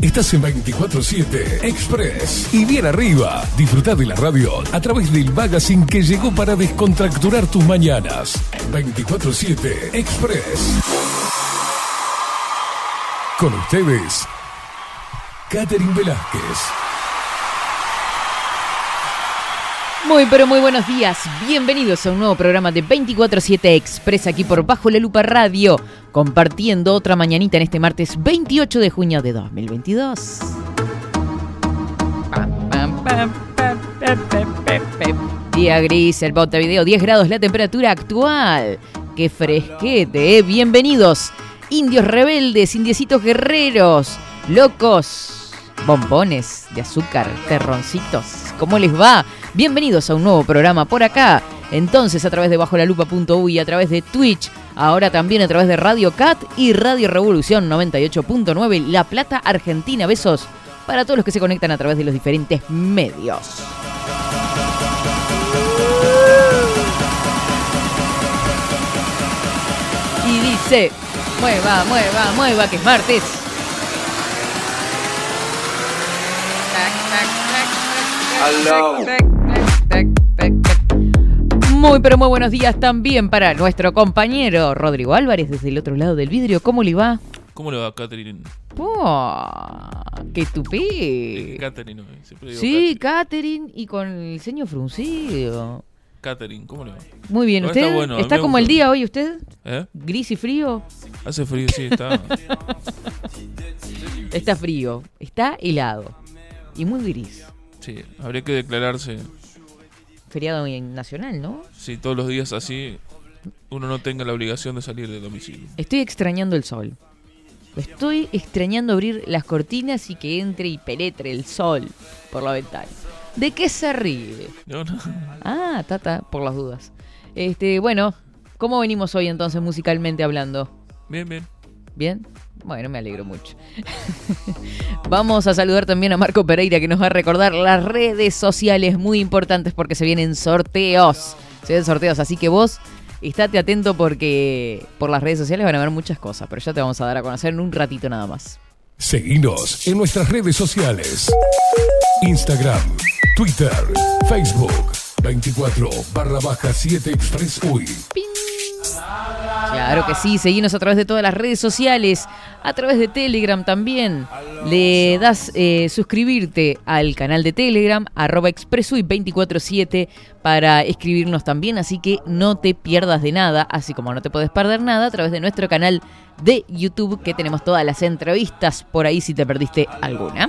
Estás en 24-7 Express. Y bien arriba, disfruta de la radio a través del magazine que llegó para descontracturar tus mañanas. 24-7 Express. Con ustedes, Catherine Velázquez. Muy, pero muy buenos días. Bienvenidos a un nuevo programa de 24-7 Express aquí por Bajo la Lupa Radio, compartiendo otra mañanita en este martes 28 de junio de 2022. Día gris, el Montevideo, 10 grados la temperatura actual. ¡Qué fresquete! eh! Bienvenidos, indios rebeldes, indiecitos guerreros, locos, bombones de azúcar, terroncitos. ¿Cómo les va? Bienvenidos a un nuevo programa por acá. Entonces, a través de bajolalupa.uy, a través de Twitch, ahora también a través de Radio Cat y Radio Revolución 98.9, La Plata, Argentina. Besos para todos los que se conectan a través de los diferentes medios. Y dice, mueva, mueva, mueva, que es martes. Muy pero muy buenos días también para nuestro compañero Rodrigo Álvarez desde el otro lado del vidrio. ¿Cómo le va? ¿Cómo le va, Catherine? ¡Qué tupé! Catherine, siempre digo Sí, Catherine. Y con el ceño fruncido. Catherine, ¿cómo le va? Muy bien, ¿usted? está bueno, ¿Está como el día hoy usted? ¿Eh? ¿Gris y frío? Hace frío, sí, está. Está frío, está helado y muy gris. Sí, habría que declararse Feriado nacional, ¿no? si todos los días así uno no tenga la obligación de salir del domicilio. Estoy extrañando el sol. Estoy extrañando abrir las cortinas y que entre y penetre el sol por la ventana. ¿De qué se ríe? No, no. Ah, tata, por las dudas. Este, bueno, ¿cómo venimos hoy entonces musicalmente hablando? Bien, bien. ¿Bien? Bueno, me alegro mucho. Vamos a saludar también a Marco Pereira que nos va a recordar las redes sociales muy importantes porque se vienen sorteos. Se vienen sorteos, así que vos estate atento porque por las redes sociales van a haber muchas cosas, pero ya te vamos a dar a conocer en un ratito nada más. Seguinos en nuestras redes sociales. Instagram, Twitter, Facebook, 24 barra baja 7 Express UI. Claro que sí, seguinos a través de todas las redes sociales, a través de Telegram también. Le das eh, suscribirte al canal de Telegram, arroba expresui247 para escribirnos también, así que no te pierdas de nada, así como no te puedes perder nada a través de nuestro canal de YouTube, que tenemos todas las entrevistas por ahí si te perdiste alguna.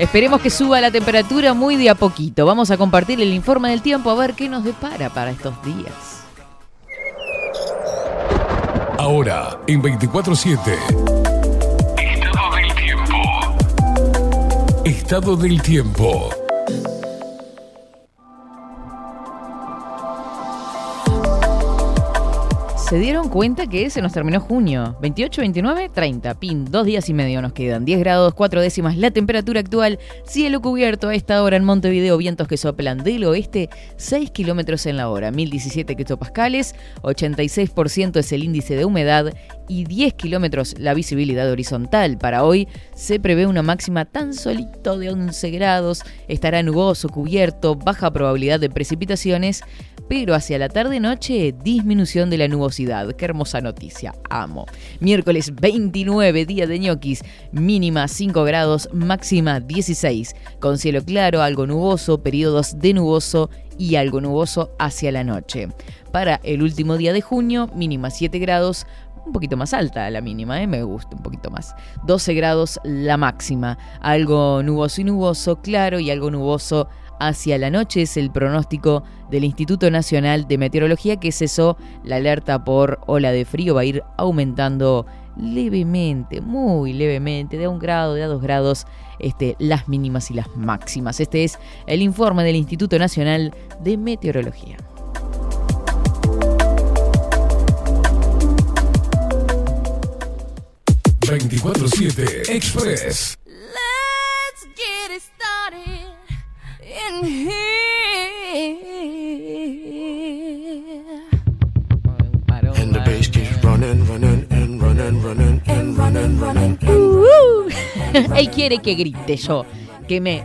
Esperemos que suba la temperatura muy de a poquito. Vamos a compartir el informe del tiempo a ver qué nos depara para estos días. Ahora, en 24-7. Estado del tiempo. Estado del tiempo. ¿Se dieron cuenta que se nos terminó junio? 28, 29, 30. Pin, dos días y medio nos quedan. 10 grados, 4 décimas la temperatura actual. Cielo cubierto a esta hora en Montevideo. Vientos que soplan del oeste, 6 kilómetros en la hora. 1017 hectopascales, 86% es el índice de humedad y 10 kilómetros la visibilidad horizontal. Para hoy se prevé una máxima tan solito de 11 grados. Estará nuboso, cubierto, baja probabilidad de precipitaciones, pero hacia la tarde-noche disminución de la nubosidad. Qué hermosa noticia, amo. Miércoles 29, día de ñoquis, mínima 5 grados, máxima 16, con cielo claro, algo nuboso, periodos de nuboso y algo nuboso hacia la noche. Para el último día de junio, mínima 7 grados, un poquito más alta la mínima, ¿eh? me gusta un poquito más. 12 grados la máxima, algo nuboso y nuboso, claro y algo nuboso hacia la noche es el pronóstico del Instituto Nacional de Meteorología que cesó la alerta por ola de frío. Va a ir aumentando levemente, muy levemente, de a un grado, de a dos grados, este, las mínimas y las máximas. Este es el informe del Instituto Nacional de Meteorología. ...24-7 Express. Let's get it in here. And the bass keeps running, running, and running, running, and running, running. Uh, Él quiere que grite yo, que me,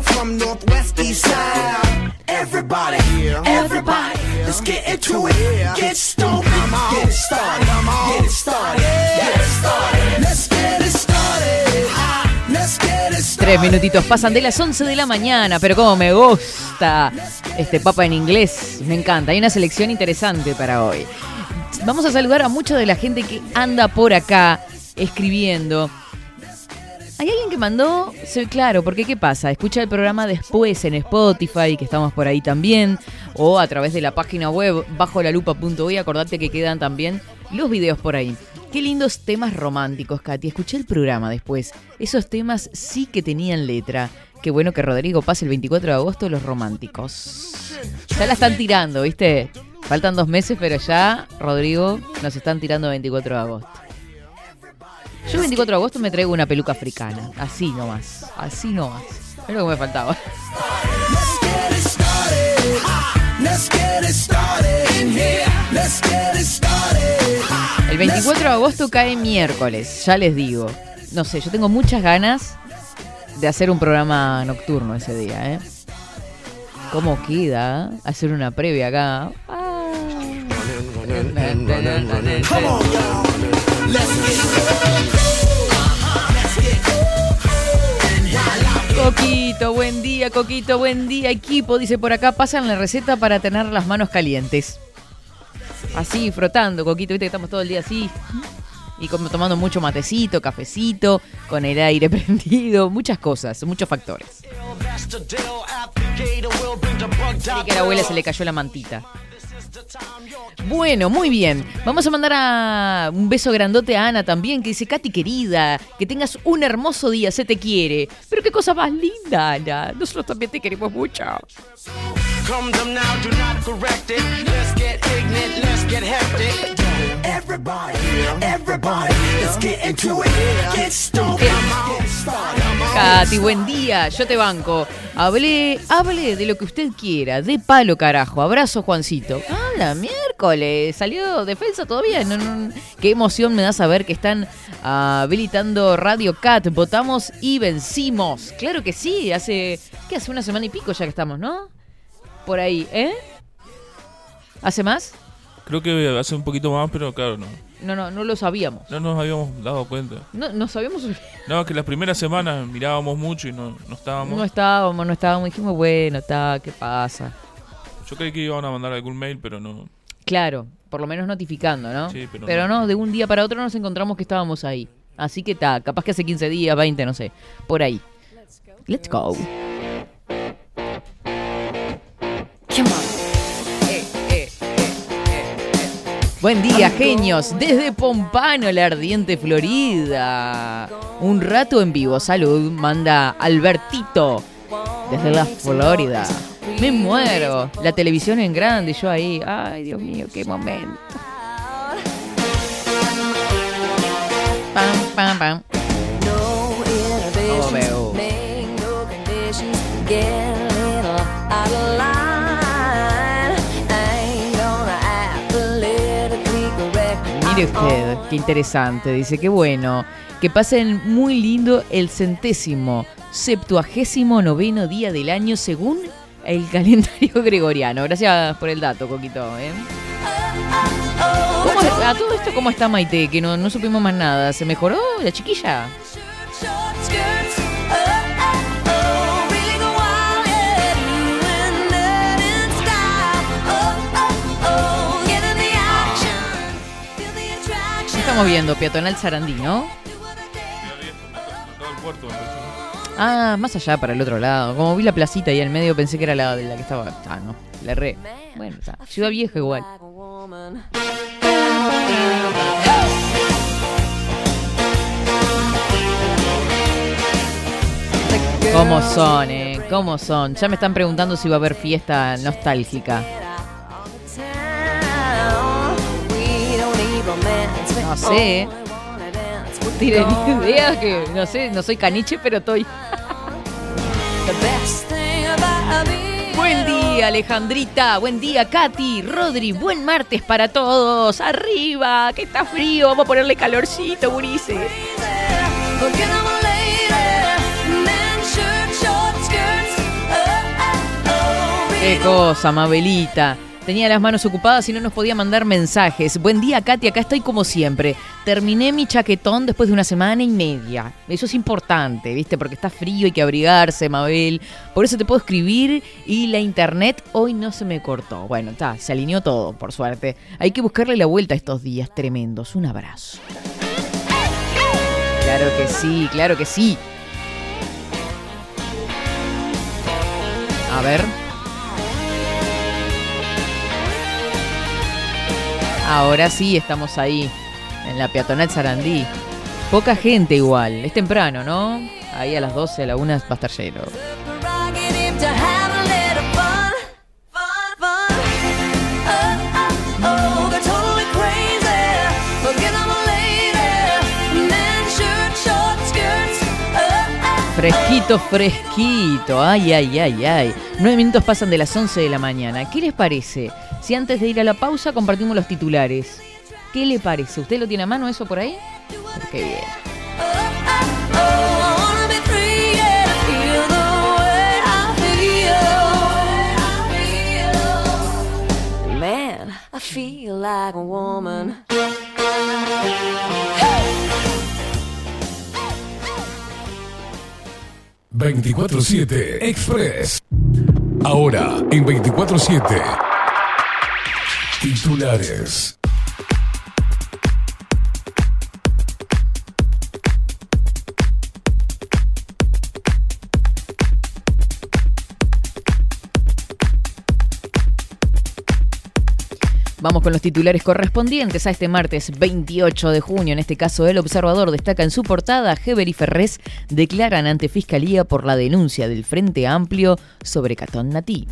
up from northwest, east side. Everybody, everybody, let's get into it. Get stoked, get it started, get it started, get it started. Let's get it started. Let's get it started. Tres minutitos pasan de las 11 de la mañana, pero como me gusta este papa en inglés, me encanta. Hay una selección interesante para hoy. Vamos a saludar a mucha de la gente que anda por acá escribiendo. ¿Hay alguien que mandó? Sí, claro, porque ¿qué pasa? Escucha el programa después en Spotify, que estamos por ahí también, o a través de la página web bajo la. Acordate que quedan también los videos por ahí. Qué lindos temas románticos, Katy. Escuché el programa después. Esos temas sí que tenían letra. Qué bueno que Rodrigo pase el 24 de agosto los románticos. Ya la están tirando, ¿viste? Faltan dos meses, pero ya, Rodrigo, nos están tirando 24 de agosto. Yo el 24 de agosto me traigo una peluca africana. Así nomás. Así nomás. Es lo que me faltaba. El 24 de agosto cae miércoles, ya les digo. No sé, yo tengo muchas ganas de hacer un programa nocturno ese día, ¿eh? ¿Cómo queda? Hacer una previa acá. Ah. Come on, y'all. Let's get Coquito, buen día, Coquito, buen día, equipo. Dice por acá, pasan la receta para tener las manos calientes. Así, frotando, Coquito, viste que estamos todo el día así. Y como tomando mucho matecito, cafecito, con el aire prendido, muchas cosas, muchos factores. Creí que a la abuela se le cayó la mantita. Bueno, muy bien. Vamos a mandar a un beso grandote a Ana también, que dice, Katy querida, que tengas un hermoso día, se te quiere. Pero qué cosa más linda, Ana. Nosotros también te queremos mucho. Everybody, everybody, let's get into it. Katy, buen día, yo te banco. Hablé, hable de lo que usted quiera, de palo carajo. Abrazo, Juancito. Ah, la miércoles, salió defensa todavía. Qué emoción me da saber que están habilitando Radio Cat. Votamos y vencimos. Claro que sí, hace, ¿qué? Hace una semana y pico ya que estamos, ¿no? Por ahí, ¿eh? ¿Hace más? Creo que hace un poquito más, pero claro, no. No, no, no lo sabíamos. No nos habíamos dado cuenta. No, no sabíamos. No, que las primeras semanas mirábamos mucho y no, no estábamos. No estábamos, no estábamos. Dijimos, bueno, está, ¿qué pasa? Yo creí que iban a mandar algún mail, pero no. Claro, por lo menos notificando, ¿no? Sí, pero no. no. de un día para otro nos encontramos que estábamos ahí. Así que está, capaz que hace 15 días, 20, no sé, por ahí. Let's go. Come on. Buen día, genios. Desde Pompano, la ardiente Florida. Un rato en vivo. Salud, manda Albertito. Desde la Florida. Me muero. La televisión en grande, yo ahí. Ay, Dios mío, qué momento. Pam, pam, pam. No Mire usted, qué interesante. Dice que bueno. Que pasen muy lindo el centésimo, septuagésimo noveno día del año según el calendario gregoriano. Gracias por el dato, Coquito. ¿eh? ¿Cómo A todo esto, ¿cómo está Maite? Que no, no supimos más nada. ¿Se mejoró la chiquilla? Estamos viendo peatonal Sarandí, ¿no? Ah, más allá, para el otro lado. Como vi la placita ahí en medio, pensé que era la de la que estaba. Ah, no, la erré. Bueno, está. Ciudad vieja igual. ¿Cómo son, eh? ¿Cómo son? Ya me están preguntando si va a haber fiesta nostálgica. No sé. Tienen idea que, no sé, no soy caniche, pero estoy. Buen día, Alejandrita. Buen día, Katy. Rodri, buen martes para todos. Arriba, que está frío. Vamos a ponerle calorcito, gurises. Qué cosa, Mabelita. Tenía las manos ocupadas y no nos podía mandar mensajes. Buen día, Katy. Acá estoy como siempre. Terminé mi chaquetón después de una semana y media. Eso es importante, ¿viste? Porque está frío, hay que abrigarse, Mabel. Por eso te puedo escribir y la internet hoy no se me cortó. Bueno, está, se alineó todo, por suerte. Hay que buscarle la vuelta estos días tremendos. Un abrazo. Claro que sí, claro que sí. A ver. Ahora sí estamos ahí, en la peatonal Sarandí. Poca gente igual, es temprano, ¿no? Ahí a las 12, a la 1 va a estar. Fresquito, fresquito. Ay, ay, ay, ay. Nueve minutos pasan de las 11 de la mañana. ¿Qué les parece? Si antes de ir a la pausa compartimos los titulares. ¿Qué le parece? ¿Usted lo tiene a mano eso por ahí? Qué bien. I feel like a woman. 24-7 Express. Ahora en 24-7. Titulares. Vamos con los titulares correspondientes a este martes 28 de junio. En este caso, el observador destaca en su portada, Heber y Ferrés declaran ante Fiscalía por la denuncia del Frente Amplio sobre Catón Natí.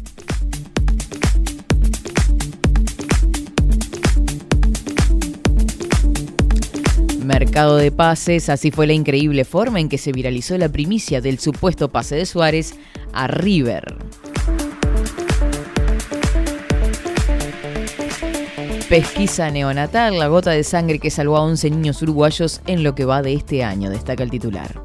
Mercado de pases, así fue la increíble forma en que se viralizó la primicia del supuesto pase de Suárez a River. Pesquisa neonatal, la gota de sangre que salvó a 11 niños uruguayos en lo que va de este año, destaca el titular.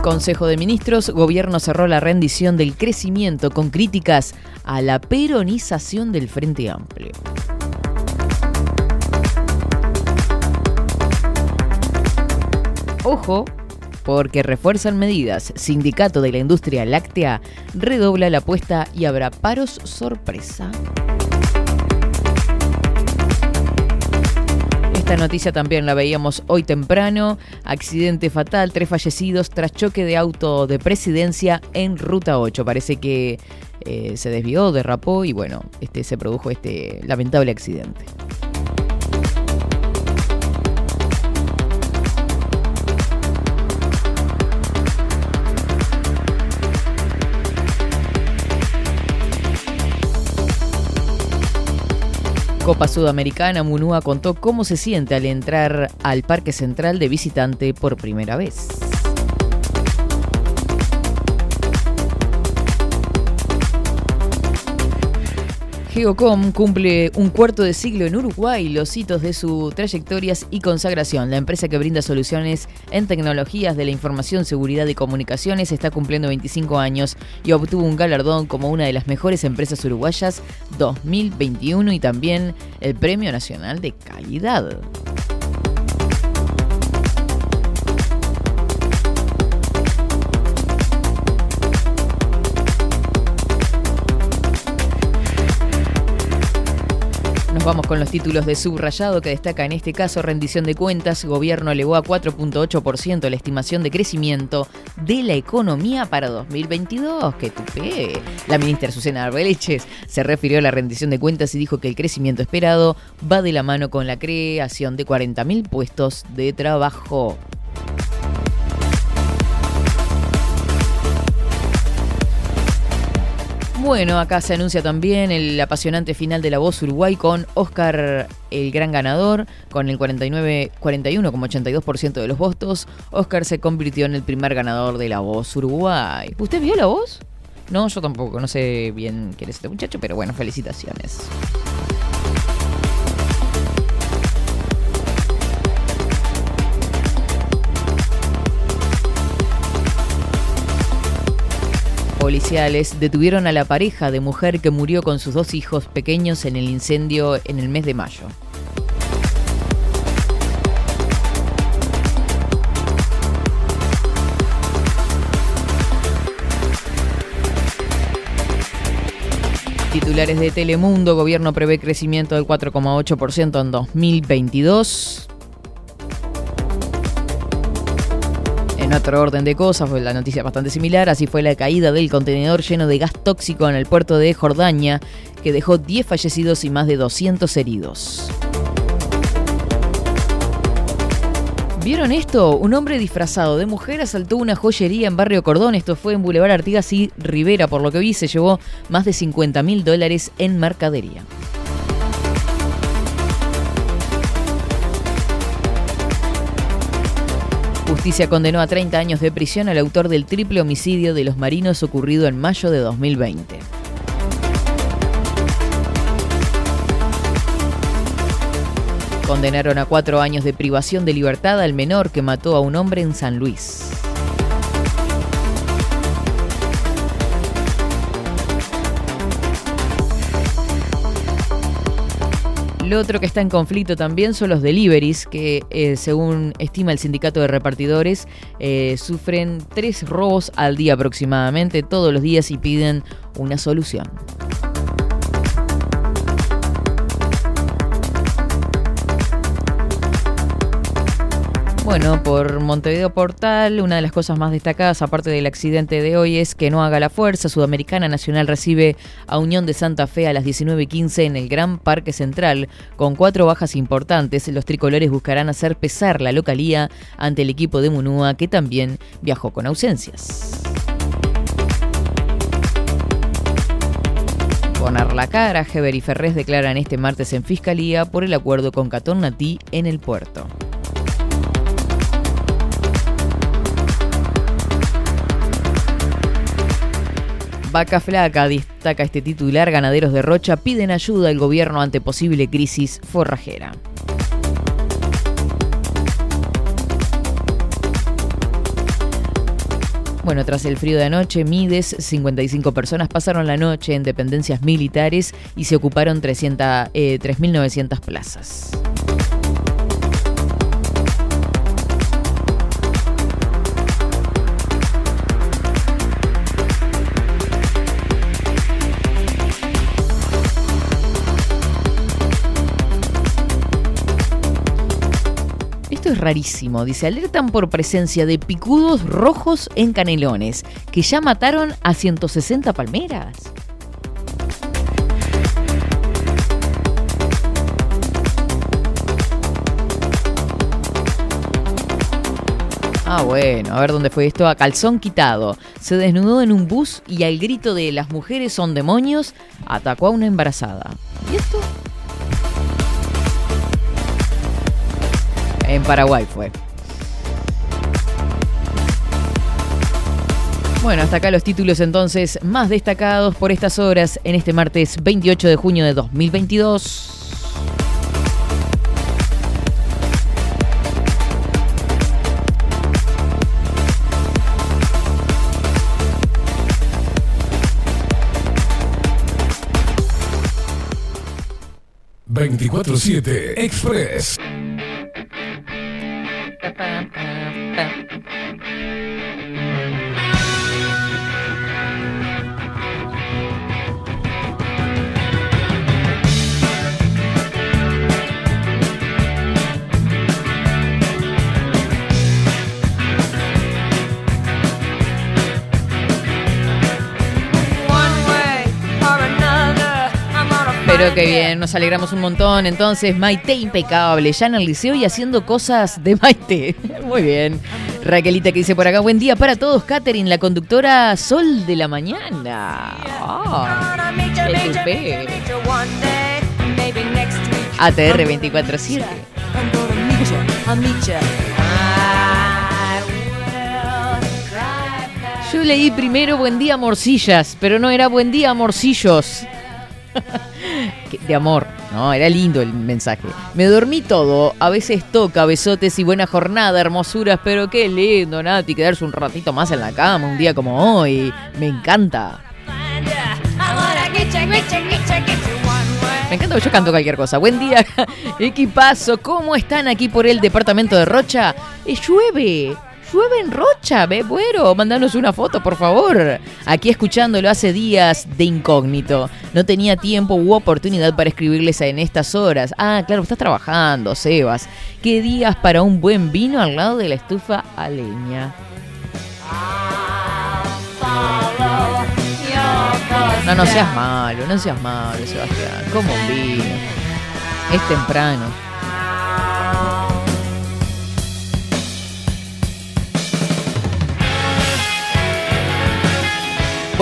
Consejo de Ministros, Gobierno cerró la rendición del crecimiento con críticas a la peronización del Frente Amplio. Ojo, porque refuerzan medidas. Sindicato de la Industria Láctea redobla la apuesta y habrá paros sorpresa. Esta noticia también la veíamos hoy temprano. Accidente fatal, tres fallecidos tras choque de auto de presidencia en Ruta 8. Parece que eh, se desvió, derrapó y bueno, este, se produjo este lamentable accidente. Copa Sudamericana, Munúa contó cómo se siente al entrar al Parque Central de visitante por primera vez. Geocom cumple un cuarto de siglo en Uruguay, los hitos de sus trayectorias y consagración. La empresa que brinda soluciones en tecnologías de la información, seguridad y comunicaciones está cumpliendo 25 años y obtuvo un galardón como una de las mejores empresas uruguayas 2021 y también el Premio Nacional de Calidad. Nos vamos con los títulos de subrayado que destaca en este caso rendición de cuentas. Gobierno elevó a 4.8% la estimación de crecimiento de la economía para 2022. ¡Qué tupé! La ministra Susana Arbeleches se refirió a la rendición de cuentas y dijo que el crecimiento esperado va de la mano con la creación de 40.000 puestos de trabajo. Bueno, acá se anuncia también el apasionante final de La Voz Uruguay con Oscar, el gran ganador, con el 49, 41,82% de los votos. Oscar se convirtió en el primer ganador de La Voz Uruguay. ¿Usted vio La Voz? No, yo tampoco, no sé bien quién es este muchacho, pero bueno, felicitaciones. Policiales detuvieron a la pareja de mujer que murió con sus dos hijos pequeños en el incendio en el mes de mayo. Titulares de Telemundo, gobierno prevé crecimiento del 4,8% en 2022. En otro orden de cosas, fue la noticia bastante similar, así fue la caída del contenedor lleno de gas tóxico en el puerto de Jordania, que dejó 10 fallecidos y más de 200 heridos. ¿Vieron esto? Un hombre disfrazado de mujer asaltó una joyería en Barrio Cordón. Esto fue en Boulevard Artigas y Rivera. Por lo que vi, se llevó más de 50 mil dólares en mercadería. Justicia condenó a 30 años de prisión al autor del triple homicidio de los marinos ocurrido en mayo de 2020. Condenaron a cuatro años de privación de libertad al menor que mató a un hombre en San Luis. Lo otro que está en conflicto también son los deliveries, que eh, según estima el sindicato de repartidores, eh, sufren tres robos al día aproximadamente todos los días y piden una solución. Bueno, por Montevideo Portal, una de las cosas más destacadas, aparte del accidente de hoy, es que no haga la fuerza. Sudamericana Nacional recibe a Unión de Santa Fe a las 19.15 en el Gran Parque Central. Con cuatro bajas importantes, los tricolores buscarán hacer pesar la localía ante el equipo de Munúa, que también viajó con ausencias. Poner la cara, Heber y Ferrés declaran este martes en Fiscalía por el acuerdo con Catón Natí en el puerto. Vaca Flaca destaca este titular, ganaderos de Rocha piden ayuda al gobierno ante posible crisis forrajera. Bueno, tras el frío de anoche, Mides, 55 personas pasaron la noche en dependencias militares y se ocuparon 300, eh, 3.900 plazas. Es rarísimo. Dice, alertan por presencia de picudos rojos en canelones, que ya mataron a 160 palmeras. Ah, bueno, a ver dónde fue esto. A calzón quitado. Se desnudó en un bus y al grito de las mujeres son demonios, atacó a una embarazada. ¿Y esto? En Paraguay fue. Bueno, hasta acá los títulos entonces más destacados por estas horas en este martes 28 de junio de 2022. Veinticuatro siete Express. แป๊บแป๊บแป๊บ Pero qué bien, nos alegramos un montón. Entonces, Maite impecable, ya en el liceo y haciendo cosas de Maite. Muy bien. Raquelita que dice por acá, buen día para todos, Katherine, la conductora Sol de la Mañana. Ah, qué ATR 24-7. Yo leí primero Buen día Morcillas, pero no era Buen día Morcillos. De amor, ¿no? Era lindo el mensaje. Me dormí todo, a veces toca, besotes y buena jornada, hermosuras, pero qué lindo, Nati, quedarse un ratito más en la cama, un día como hoy. Me encanta. Me encanta que yo canto cualquier cosa. Buen día, equipazo. ¿Cómo están aquí por el departamento de Rocha? Eh, llueve. Llueve en Rocha, ve, bueno, mandanos una foto, por favor. Aquí escuchándolo hace días de incógnito. No tenía tiempo u oportunidad para escribirles en estas horas. Ah, claro, estás trabajando, Sebas. ¿Qué días para un buen vino al lado de la estufa a leña? No, no seas malo, no seas malo, Sebastián. Como un vino. Es temprano.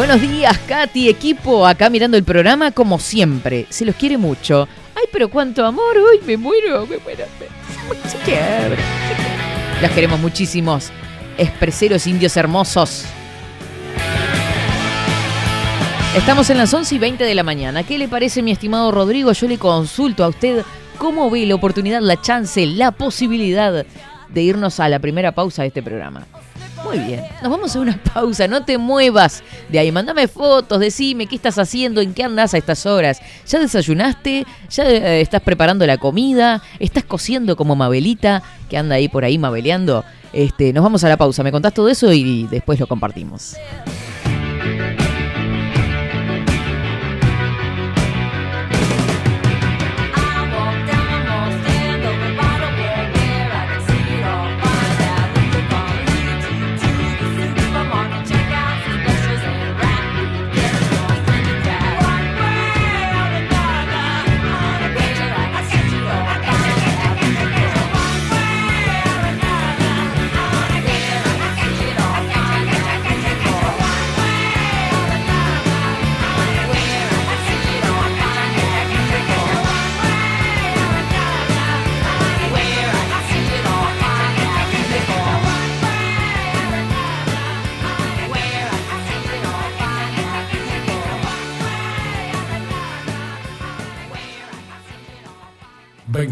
Buenos días, Katy, equipo, acá mirando el programa como siempre. Se los quiere mucho. Ay, pero cuánto amor, uy, me muero, me muero. me-. Los queremos muchísimos. Expreseros indios hermosos. Estamos en las 11 y 20 de la mañana. ¿Qué le parece, mi estimado Rodrigo? Yo le consulto a usted cómo ve la oportunidad, la chance, la posibilidad de irnos a la primera pausa de este programa. Muy bien, nos vamos a una pausa, no te muevas de ahí, mándame fotos, decime qué estás haciendo, en qué andas a estas horas. ¿Ya desayunaste? ¿Ya eh, estás preparando la comida? ¿Estás cociendo como Mabelita, que anda ahí por ahí mabeleando? Este, nos vamos a la pausa, me contás todo eso y después lo compartimos.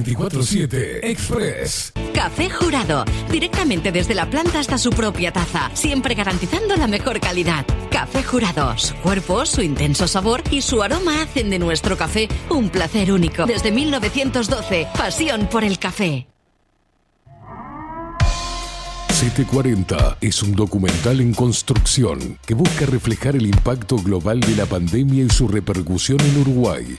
Veinticuatro siete Express. Café Jurado, directamente desde la planta hasta su propia taza, siempre garantizando la mejor calidad. Café Jurado, su cuerpo, su intenso sabor y su aroma hacen de nuestro café un placer único. Desde 1912, pasión por el café. 740 es un documental en construcción que busca reflejar el impacto global de la pandemia y su repercusión en Uruguay.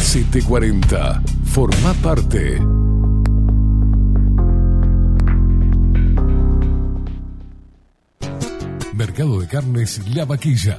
740. Forma parte. Mercado de Carnes La Vaquilla.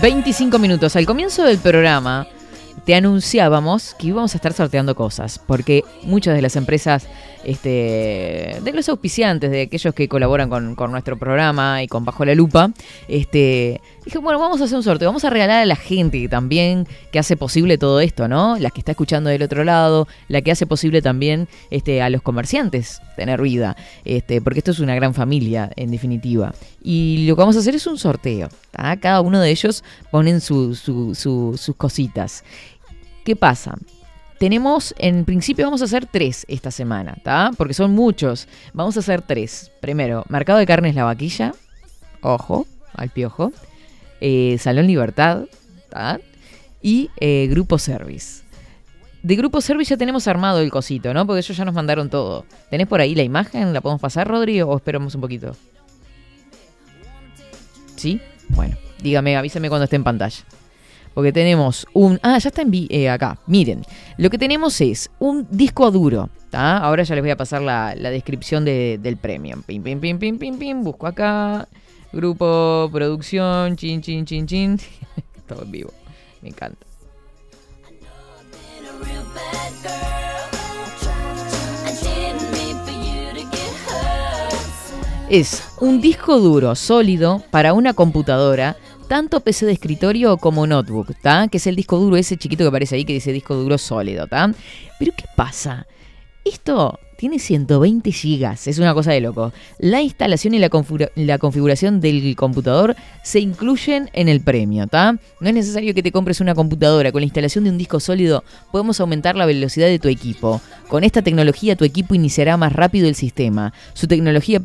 25 minutos. Al comienzo del programa te anunciábamos que íbamos a estar sorteando cosas, porque muchas de las empresas, este, de los auspiciantes, de aquellos que colaboran con, nuestro programa y con Bajo la Lupa, este, dije, bueno, vamos a hacer un sorteo, vamos a regalar a la gente también que hace posible todo esto, ¿no? La que está escuchando del otro lado, la que hace posible también este, a los comerciantes tener vida, este, porque esto es una gran familia, en definitiva. Y lo que vamos a hacer es un sorteo. ¿tá? Cada uno de ellos ponen su- su- sus cositas. ¿Qué pasa? Tenemos, en principio vamos a hacer tres esta semana, ¿tá? Porque son muchos. Vamos a hacer tres. Primero, Mercado de Carnes La Vaquilla. Ojo, al piojo. Eh, Salón Libertad, ¿tá? Y eh, Grupo Service. De Grupo Service ya tenemos armado el cosito, ¿no? Porque ellos ya nos mandaron todo. ¿Tenés por ahí la imagen? ¿La podemos pasar, Rodri, o esperamos un poquito? ¿Sí? Bueno, dígame, avísame cuando esté en pantalla. Porque tenemos un... Ah, ya está en eh, acá. Miren, lo que tenemos es un disco duro. ¿tá? Ahora ya les voy a pasar la, la descripción de- del premio. Pim, pim, pim, pim, pim, pim. Busco acá. Grupo, producción, chin, chin, chin, chin. Todo en vivo. Me encanta. Es un disco duro sólido para una computadora, tanto PC de escritorio como notebook, ¿tá? Que es el disco duro ese chiquito que aparece ahí que dice disco duro sólido, ¿tá? Pero ¿qué pasa? Esto tiene 120 gigas, es una cosa de loco. La instalación y la, configura- la configuración del computador se incluyen en el premio, ¿tá? No es necesario que te compres una computadora. Con la instalación de un disco sólido podemos aumentar la velocidad de tu equipo. Con esta tecnología tu equipo iniciará más rápido el sistema. Su tecnología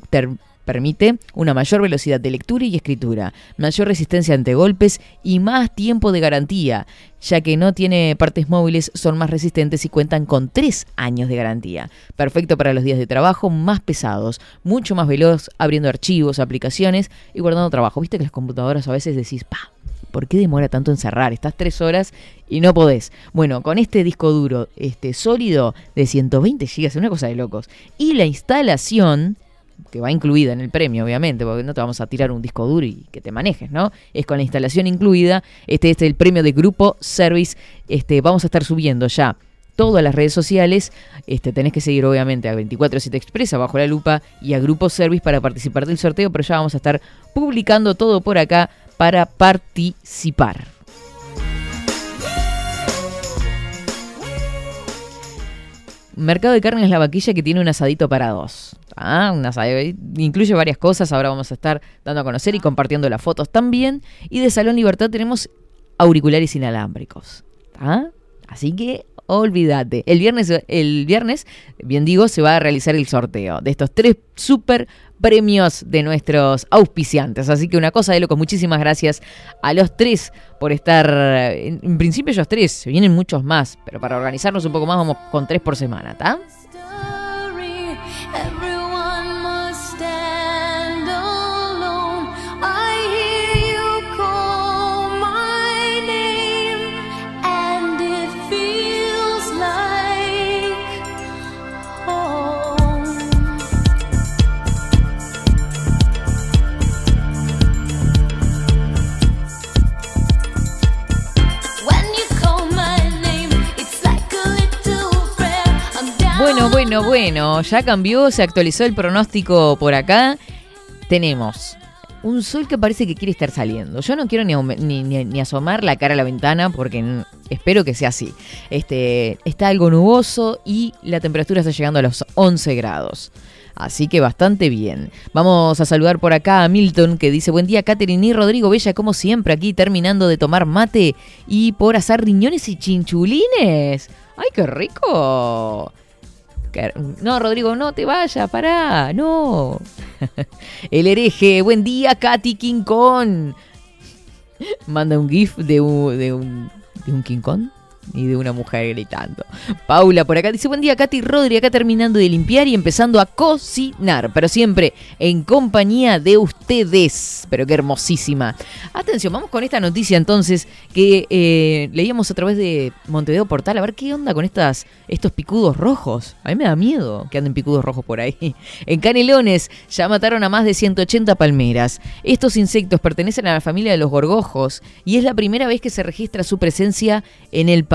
Permite una mayor velocidad de lectura y escritura, mayor resistencia ante golpes y más tiempo de garantía, ya que no tiene partes móviles, son más resistentes y cuentan con 3 años de garantía. Perfecto para los días de trabajo más pesados, mucho más veloz abriendo archivos, aplicaciones y guardando trabajo. Viste que las computadoras a veces decís, pa, ¿por qué demora tanto en cerrar? Estás 3 horas y no podés. Bueno, con este disco duro este, sólido de 120 GB, una cosa de locos. Y la instalación que va incluida en el premio, obviamente, porque no te vamos a tirar un disco duro y que te manejes, ¿no? Es con la instalación incluida. Este es el premio de Grupo Service. Este, vamos a estar subiendo ya todas las redes sociales. Este, tenés que seguir, obviamente, a 247 Express, bajo la lupa, y a Grupo Service para participar del sorteo, pero ya vamos a estar publicando todo por acá para participar. Mercado de Carnes La Vaquilla que tiene un asadito para dos. Ah, un asadito, incluye varias cosas, ahora vamos a estar dando a conocer y compartiendo las fotos también. Y de Salón Libertad tenemos auriculares inalámbricos. ¿ah? Así que olvídate. El viernes, el viernes, bien digo, se va a realizar el sorteo de estos tres super premios de nuestros auspiciantes. Así que una cosa de locos, muchísimas gracias a los tres por estar. En, principio ellos tres, vienen muchos más, pero para organizarnos un poco más vamos con tres por semana, ¿está? Bueno, bueno, bueno, ya cambió, se actualizó el pronóstico por acá. Tenemos un sol que parece que quiere estar saliendo. Yo no quiero ni, ni, asomar la cara a la ventana porque espero que sea así. Este, está algo nuboso y la temperatura está llegando a los 11 grados. Así que bastante bien. Vamos a saludar por acá a Milton que dice buen día Catherine y Rodrigo Bella como siempre aquí terminando de tomar mate y por asar riñones y chinchulines. ¡Ay, qué rico! No, Rodrigo, no te vayas, pará, no. El hereje, buen día, Katy King. Manda un GIF de un, de un, de un King y de una mujer gritando. Paula por acá dice, buen día, Katy Rodri, acá terminando de limpiar y empezando a cocinar, pero siempre en compañía de ustedes. Pero qué hermosísima. Atención, vamos con esta noticia entonces que eh, leíamos a través de Montevideo Portal. A ver qué onda con estas, estos picudos rojos. A mí me da miedo que anden picudos rojos por ahí. En Canelones ya mataron a más de 180 palmeras. Estos insectos pertenecen a la familia de los gorgojos y es la primera vez que se registra su presencia en el.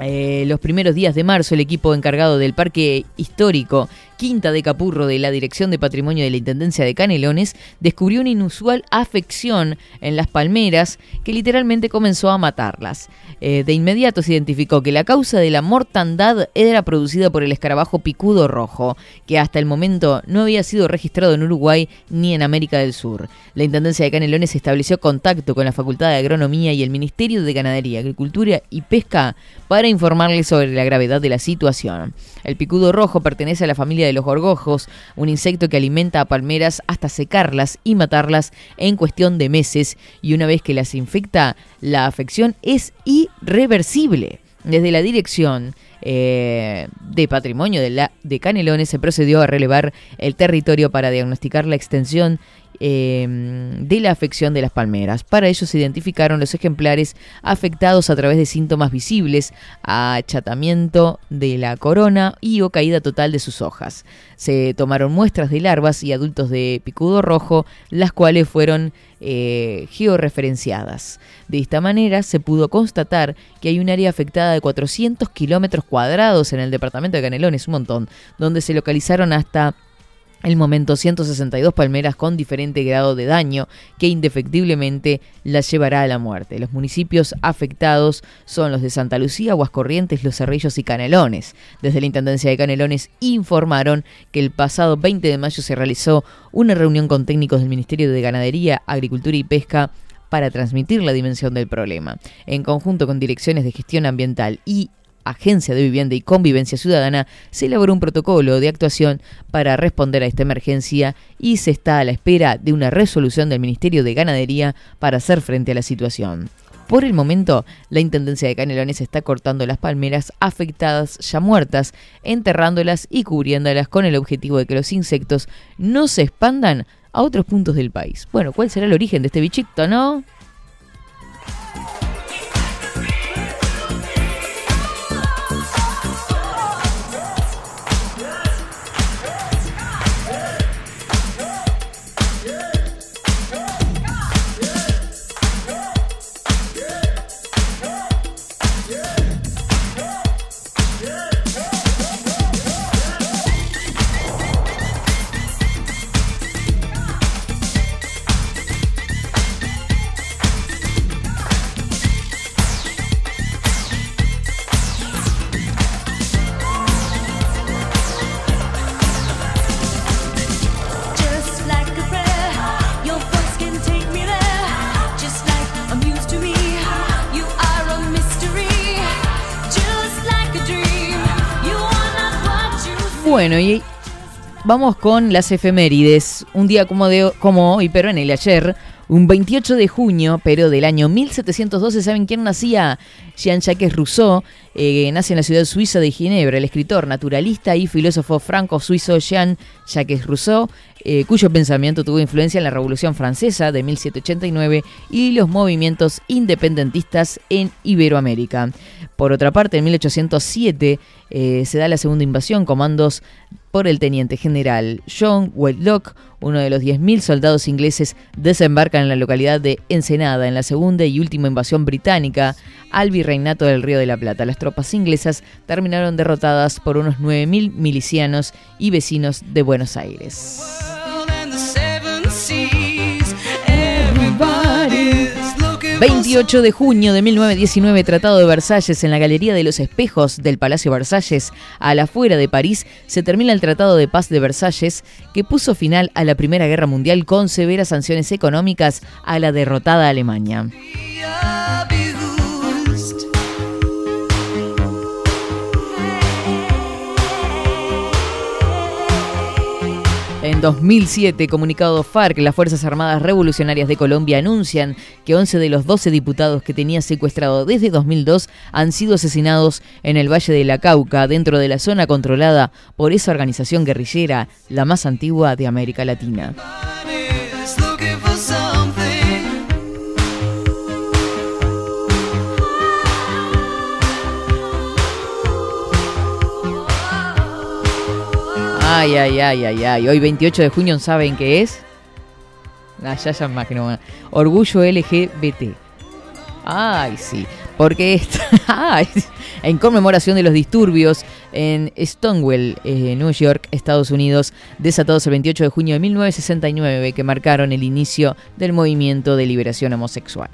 Eh, los primeros días de marzo, el equipo encargado del Parque Histórico Quinta de Capurro de la Dirección de Patrimonio de la Intendencia de Canelones descubrió una inusual afección en las palmeras que literalmente comenzó a matarlas. Eh, de inmediato se identificó que la causa de la mortandad era producida por el escarabajo picudo rojo, que hasta el momento no había sido registrado en Uruguay ni en América del Sur. La Intendencia de Canelones estableció contacto con la Facultad de Agronomía y el Ministerio de Ganadería, Agricultura y Pesca para informarles sobre la gravedad de la situación. El picudo rojo pertenece a la familia de los gorgojos, un insecto que alimenta a palmeras hasta secarlas y matarlas en cuestión de meses y una vez que las infecta, la afección es irreversible. Desde la dirección eh, de patrimonio de, Canelones, se procedió a relevar el territorio para diagnosticar la extensión eh, de la afección de las palmeras. Para ello se identificaron los ejemplares afectados a través de síntomas visibles, achatamiento de la corona y o caída total de sus hojas. Se tomaron muestras de larvas y adultos de picudo rojo, las cuales fueron eh, georreferenciadas. De esta manera se pudo constatar que hay un área afectada de 400 kilómetros cuadrados en el departamento de Canelones, un montón, donde se localizaron hasta el momento 162 palmeras con diferente grado de daño que indefectiblemente las llevará a la muerte. Los municipios afectados son los de Santa Lucía, Aguascorrientes, Los Cerrillos y Canelones. Desde la Intendencia de Canelones informaron que el pasado 20 de mayo se realizó una reunión con técnicos del Ministerio de Ganadería, Agricultura y Pesca para transmitir la dimensión del problema. En conjunto con direcciones de gestión ambiental y Agencia de Vivienda y Convivencia Ciudadana, se elaboró un protocolo de actuación para responder a esta emergencia y se está a la espera de una resolución del Ministerio de Ganadería para hacer frente a la situación. Por el momento, la Intendencia de Canelones está cortando las palmeras afectadas ya muertas, enterrándolas y cubriéndolas con el objetivo de que los insectos no se expandan a otros puntos del país. Bueno, ¿cuál será el origen de este bichito, no? Bueno, y vamos con las efemérides. Un día como, de, como hoy, pero en el ayer, un 28 de junio, pero del año 1712, ¿saben quién nacía? Jean-Jacques Rousseau, eh, nace en la ciudad suiza de Ginebra, el escritor, naturalista y filósofo franco-suizo Jean-Jacques Rousseau, eh, cuyo pensamiento tuvo influencia en la Revolución Francesa de 1789 y los movimientos independentistas en Iberoamérica. Por otra parte, en 1807 eh, se da la segunda invasión, comandos por el teniente general John Whitlock, uno de los 10.000 soldados ingleses desembarcan en la localidad de Ensenada en la segunda y última invasión británica al virreinato del Río de la Plata. Las tropas inglesas terminaron derrotadas por unos 9.000 milicianos y vecinos de Buenos Aires. 28 de junio de 1919, Tratado de Versalles, en la Galería de los Espejos del Palacio Versalles, a la afuera de París, se termina el Tratado de Paz de Versalles, que puso final a la Primera Guerra Mundial con severas sanciones económicas a la derrotada Alemania. En 2007, comunicado FARC, las Fuerzas Armadas Revolucionarias de Colombia anuncian que 11 de los 12 diputados que tenía secuestrado desde 2002 han sido asesinados en el Valle de la Cauca, dentro de la zona controlada por esa organización guerrillera, la más antigua de América Latina. Ay, ay, ay, ay, ay. Hoy 28 de junio, ¿saben qué es? Ah, ya, ya más. Orgullo LGBT. Ay, sí. Porque está, en conmemoración de los disturbios en Stonewall, eh, New York, Estados Unidos, desatados el 28 de junio de 1969, que marcaron el inicio del movimiento de liberación homosexual.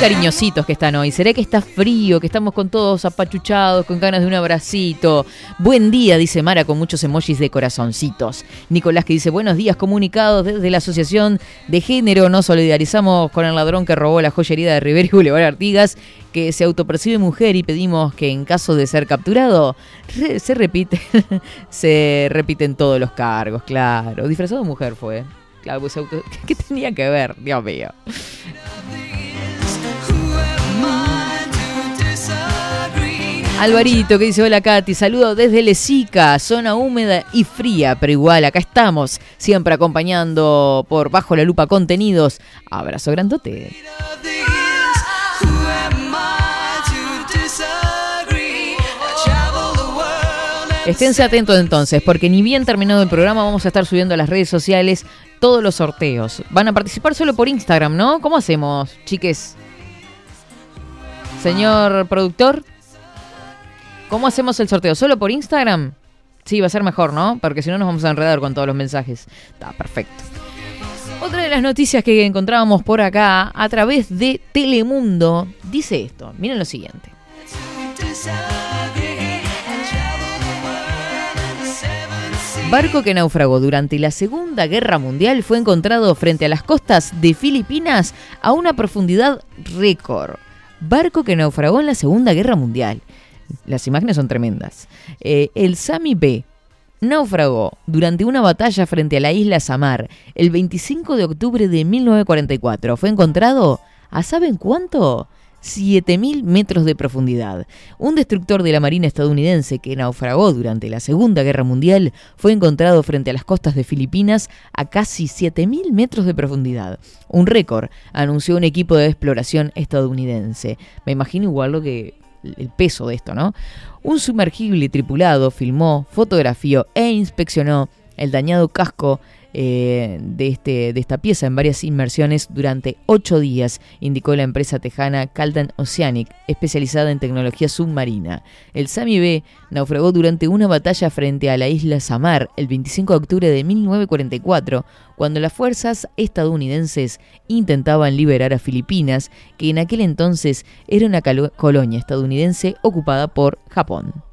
Cariñositos que están hoy. ¿Será que está frío, que estamos con todos apachuchados, con ganas de un abracito? Buen día, dice Mara, con muchos emojis de corazoncitos. Nicolás que dice, buenos días, comunicados desde la Asociación de Género. Nos solidarizamos con el ladrón que robó la joyería de Rivera y Boulevard Artigas, que se autopercibe mujer y pedimos que en caso de ser capturado, se repite, se repiten todos los cargos, claro. Disfrazado de mujer fue. Claro, pues auto- ¿Qué tenía que ver? Dios mío. Alvarito que dice hola Katy, saludo desde Lesica, zona húmeda y fría, pero igual acá estamos, siempre acompañando por Bajo la Lupa Contenidos. Abrazo grandote. Esténse atentos entonces, porque ni bien terminado el programa vamos a estar subiendo a las redes sociales todos los sorteos. Van a participar solo por Instagram, ¿no? ¿Cómo hacemos, chiques? Señor productor, ¿cómo hacemos el sorteo? ¿Solo por Instagram? Sí, va a ser mejor, ¿no? Porque si no nos vamos a enredar con todos los mensajes. Está perfecto. Otra de las noticias que encontrábamos por acá a través de Telemundo dice esto. Miren lo siguiente. Barco que naufragó durante la Segunda Guerra Mundial fue encontrado frente a las costas de Filipinas a una profundidad récord. Barco que naufragó en la Segunda Guerra Mundial. Las imágenes son tremendas. Eh, el Sami B naufragó durante una batalla frente a la isla Samar el 25 de octubre de 1944. Fue encontrado a ¿saben cuánto? 7.000 metros de profundidad. Un destructor de la Marina estadounidense que naufragó durante la Segunda Guerra Mundial fue encontrado frente a las costas de Filipinas a casi 7.000 metros de profundidad. Un récord, anunció un equipo de exploración estadounidense. Me imagino igual lo que el peso de esto, ¿no? Un sumergible tripulado filmó, fotografió e inspeccionó el dañado casco eh, de, este, de esta pieza en varias inmersiones durante ocho días, indicó la empresa tejana Caldan Oceanic, especializada en tecnología submarina. El Sami B naufragó durante una batalla frente a la isla Samar el 25 de octubre de 1944, cuando las fuerzas estadounidenses intentaban liberar a Filipinas, que en aquel entonces era una colonia estadounidense ocupada por Japón.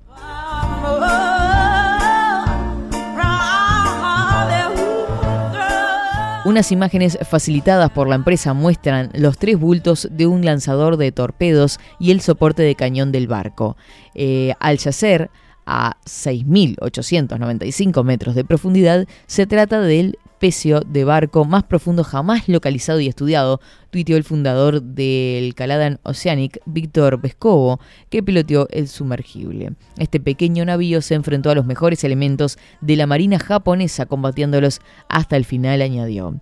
Unas imágenes facilitadas por la empresa muestran los tres bultos de un lanzador de torpedos y el soporte de cañón del barco. Eh, al yacer a 6.895 metros de profundidad, se trata del pecio de barco más profundo jamás localizado y estudiado, tuiteó el fundador del Caladan Oceanic, Víctor Vescovo, que piloteó el sumergible. Este pequeño navío se enfrentó a los mejores elementos de la marina japonesa, combatiéndolos hasta el final, añadió.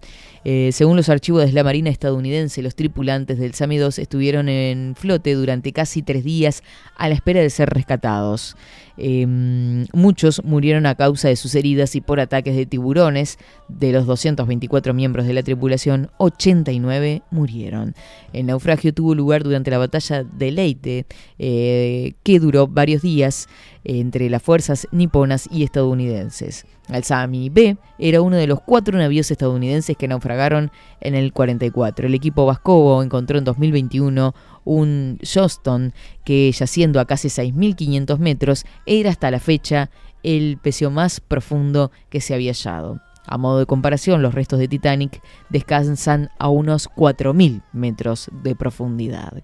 Eh, según los archivos de la Marina estadounidense, los tripulantes del Sami 2 estuvieron en flote durante casi tres días a la espera de ser rescatados. Eh, muchos murieron a causa de sus heridas y por ataques de tiburones. De los 224 miembros de la tripulación, 89 murieron. El naufragio tuvo lugar durante la batalla de Leyte, eh, que duró varios días entre las fuerzas niponas y estadounidenses. El Sami B era uno de los cuatro navíos estadounidenses que naufragaron en el 44. El equipo Vascovo encontró en 2021 un Johnston que, yaciendo a casi 6.500 metros, era hasta la fecha el pecio más profundo que se había hallado. A modo de comparación, los restos de Titanic descansan a unos 4.000 metros de profundidad.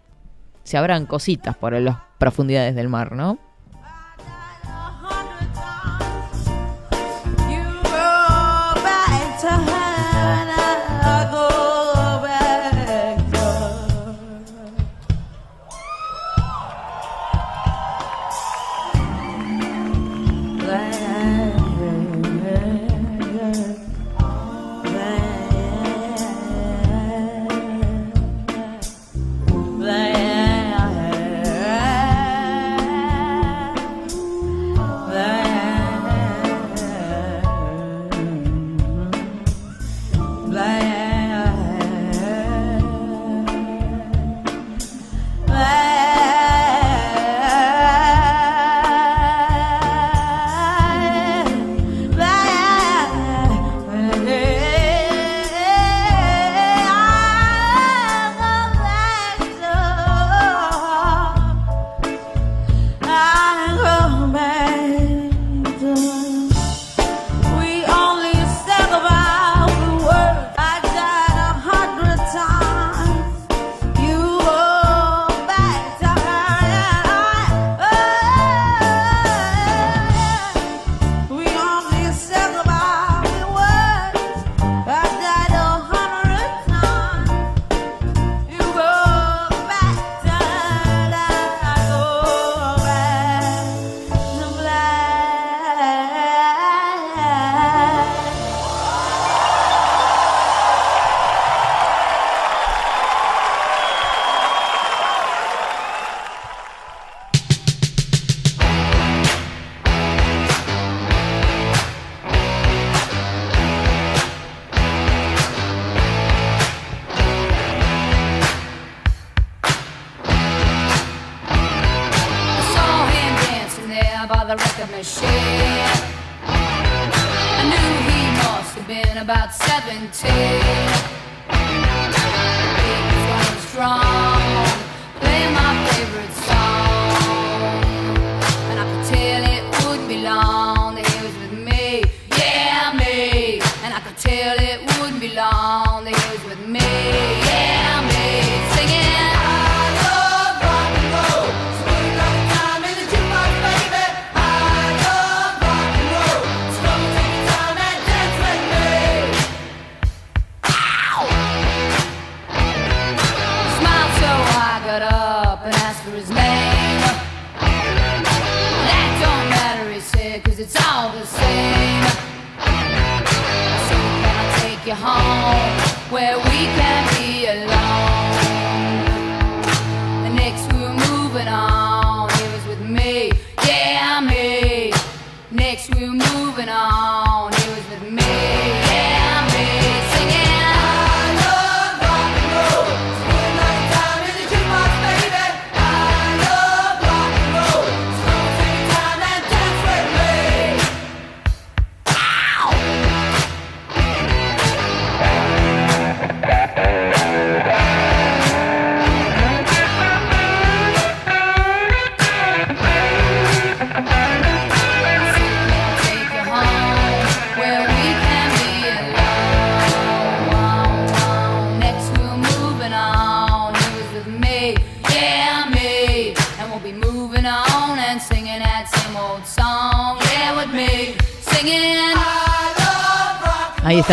Se habrán cositas por las profundidades del mar, ¿no?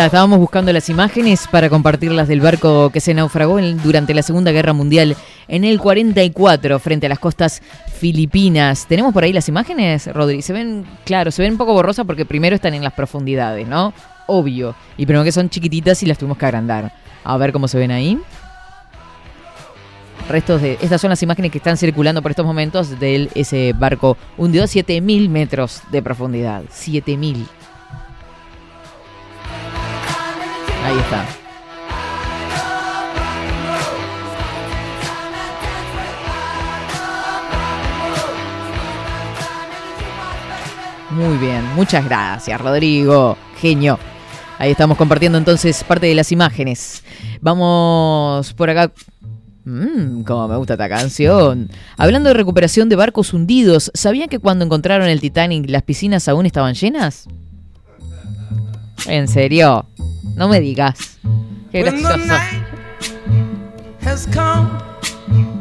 Estábamos buscando las imágenes para compartirlas del barco que se naufragó durante la Segunda Guerra Mundial en el 44 frente a las costas filipinas. ¿Tenemos por ahí las imágenes, Rodri? Se ven, claro, se ven un poco borrosas porque primero están en las profundidades, ¿no? Obvio. Y primero que son chiquititas y las tuvimos que agrandar. A ver cómo se ven ahí. Restos de. Estas son las imágenes que están circulando por estos momentos de ese barco hundido a 7000 metros de profundidad. 7000. Ahí está. Muy bien, muchas gracias, Rodrigo. Genio. Ahí estamos compartiendo entonces parte de las imágenes. Vamos por acá. Mmm, cómo me gusta esta canción. Hablando de recuperación de barcos hundidos, ¿sabían que cuando encontraron el Titanic las piscinas aún estaban llenas? ¿En serio? No me digas. Qué gracioso.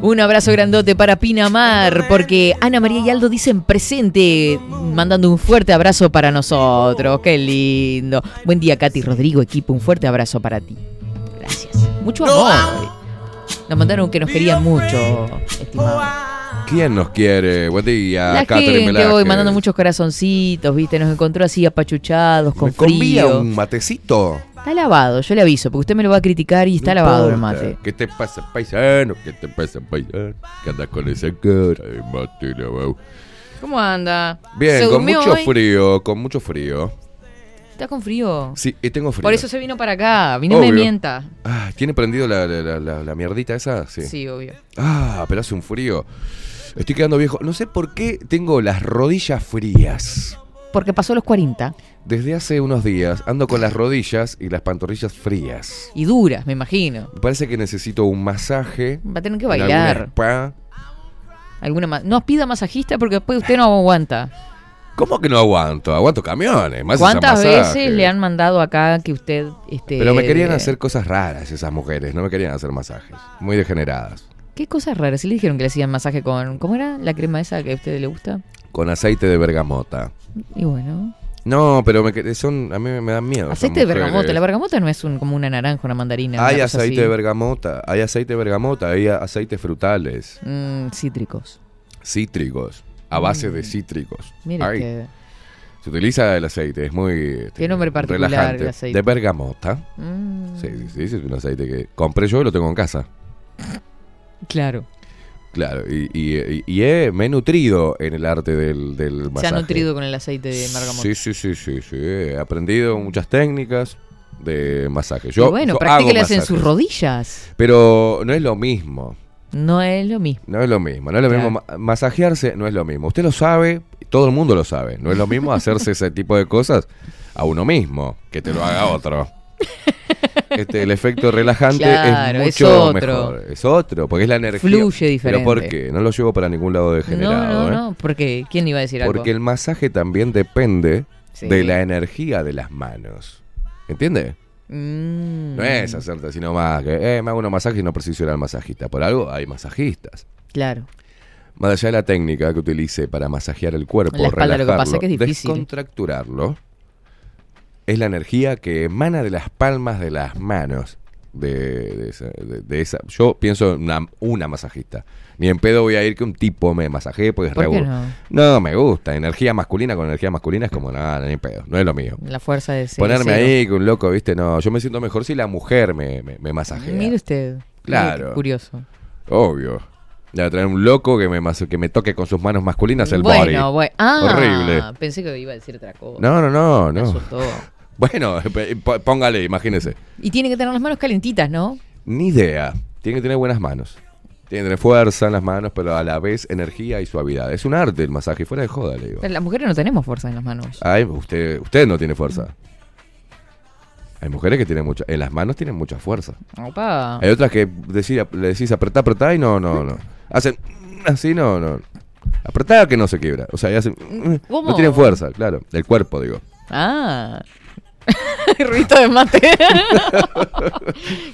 Un abrazo grandote para Pinamar, porque Ana María y Aldo dicen presente, mandando un fuerte abrazo para nosotros. Qué lindo. Buen día, Katy Rodrigo, equipo. Un fuerte abrazo para ti. Gracias. Mucho amor. Nos mandaron que nos querían mucho, estimado. ¿Quién nos quiere? Buen día, La Catherine gente hoy mandando muchos corazoncitos, viste, nos encontró así apachuchados, con ¿Me frío. un matecito? Está lavado, yo le aviso, porque usted me lo va a criticar y está No lavado el mate. ¿Qué te pasa, paisano? ¿Qué te pasa, paisano? ¿Qué andas con esa cara de mate lavado? ¿Cómo anda? Bien, ¿Se con mucho hoy? frío, con mucho frío. ¿Está con frío? Sí, y tengo frío. Por eso se vino para acá, vino me Obvio. mienta. Ah, ¿tiene prendido la, la, la- la- la mierdita esa? Sí. Sí, obvio. Ah, pero hace un frío. Estoy quedando viejo. No sé por qué tengo las rodillas frías. Porque pasó los 40 Desde hace unos días ando con las rodillas y las pantorrillas frías. y duras, me imagino. Me parece que necesito un masaje. Va a tener que en bailar. spa. Alguna ma- No pida masajista porque después usted no aguanta. ¿Cómo que no aguanto? Aguanto camiones. Más ¿Cuántas veces le han mandado acá que usted... Este, Pero me querían hacer cosas raras esas mujeres. No me querían hacer masajes. Muy degeneradas. ¿Qué cosas raras? ¿Sí le dijeron que le hacían masaje con... ¿Cómo era la crema esa que a usted le gusta? Con aceite de bergamota. Y bueno... No, pero me, son, a mí me dan miedo. Aceite de bergamota. La bergamota no es un, como una naranja, una mandarina. Hay una aceite así. de bergamota, hay aceite de bergamota, hay aceites frutales, Mm, cítricos. cítricos, a base de cítricos. Mire Ay, que... Se utiliza el aceite, es muy este, Qué nombre particular relajante. el aceite. De bergamota. Mm, Sí, sí, sí, es un aceite que compré yo y lo tengo en casa. Claro. Claro, y, y- y- y he- me he nutrido en el arte del, del Se masaje. ha nutrido con el aceite de bergamota. Sí, sí, sí, sí, sí. He aprendido muchas técnicas de masaje. Y Yo, bueno, yo practíquelas en sus rodillas. Pero no es lo mismo. No es lo mismo. No es lo mismo, no es lo Claro. mismo. ma- Masajearse no es lo mismo. Usted lo sabe, todo el mundo lo sabe. No es lo mismo hacerse ese tipo de cosas a uno mismo, que te lo haga otro. Este, el efecto relajante Claro, es es mucho otro. mejor. Es otro, porque es la energía. Fluye diferente. ¿Pero por qué? No lo llevo para ningún lado degenerado. no, no, ¿eh? no. Porque, ¿quién iba a decir algo? Porque el masaje también depende Sí. de la energía de las manos. ¿Entiende? Mm, No es hacerte así nomás, que eh, me hago unos masajes y no preciso ir al masajista. Por algo hay masajistas. Claro. Más allá de la técnica que utilice para masajear el cuerpo, La espalda, lo que pasa relajarlo, es que es difícil. descontracturarlo, es la energía que emana de las palmas de las manos. De, de esa, de- de esa- Yo pienso en una, una masajista. Ni en pedo voy a ir que un tipo me masajee porque es ¿Por re no? No, me gusta. Energía masculina con energía masculina es como nada, ni en pedo. No es lo mío. La fuerza de ser. Ponerme cero. ahí con un loco, viste, no. Yo me siento mejor si la mujer me, me, me masajea. Mire usted. Claro. Qué Curioso. Obvio. Ya traer un loco que me, que me toque con sus manos masculinas el bueno, body. bueno. Ah, Horrible. Pensé que iba a decir otra cosa. No, no, no, Me no. asustó. Bueno, p- póngale, imagínese. Y tiene que tener las manos calentitas, ¿no? Ni idea. Tiene que tener buenas manos. Tiene que tener fuerza en las manos, pero a la vez energía y suavidad. Es un arte el masaje, fuera de joda, le digo. Pero las mujeres no tenemos fuerza en las manos. Ay, usted, usted no tiene fuerza. Hay mujeres que tienen mucha, en las manos tienen mucha fuerza. Opa. Hay otras que decía- le decís apretá, apretá y no, no, no. Hacen así, no, no. Apretá que no se quiebra. O sea, y hacen, ¿Cómo? no tienen fuerza, claro. Del cuerpo, digo. Ah. Ruido de mate.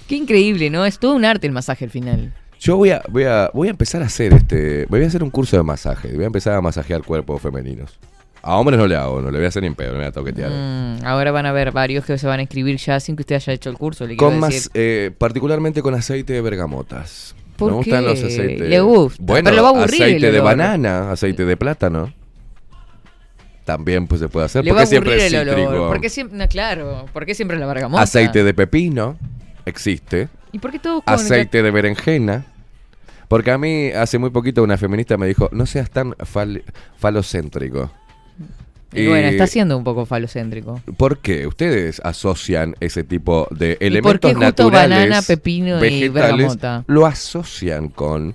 Qué increíble, ¿no? Es todo un arte el masaje al final. Yo voy a, voy a, voy a empezar a hacer este. Voy a hacer un curso de masaje. Voy a empezar a masajear cuerpos femeninos. A hombres no le hago, no le voy a hacer ni en pedo, no le voy a toquetear. Mm, ahora van a haber varios que se van a inscribir ya sin que usted haya hecho el curso. Le Con más, decir. eh, particularmente con aceite de bergamotas. ¿Por Me gustan qué? los aceites. Le gusta, Bueno, pero lo va a aburrir aceite de banana, aceite de plátano. También pues se puede hacer. Le va porque a siempre es el olor. cítrico. ¿Por qué siempre, no, claro, ¿por qué siempre la bergamota? Aceite de pepino existe. ¿Y por qué todos con Aceite de berenjena. Porque a mí hace muy poquito una feminista me dijo, no seas tan fal- falocéntrico. Y bueno, está siendo un poco falocéntrico. ¿Por qué? Ustedes asocian ese tipo de ¿Y por elementos qué justo naturales, banana, pepino y bergamota? lo asocian con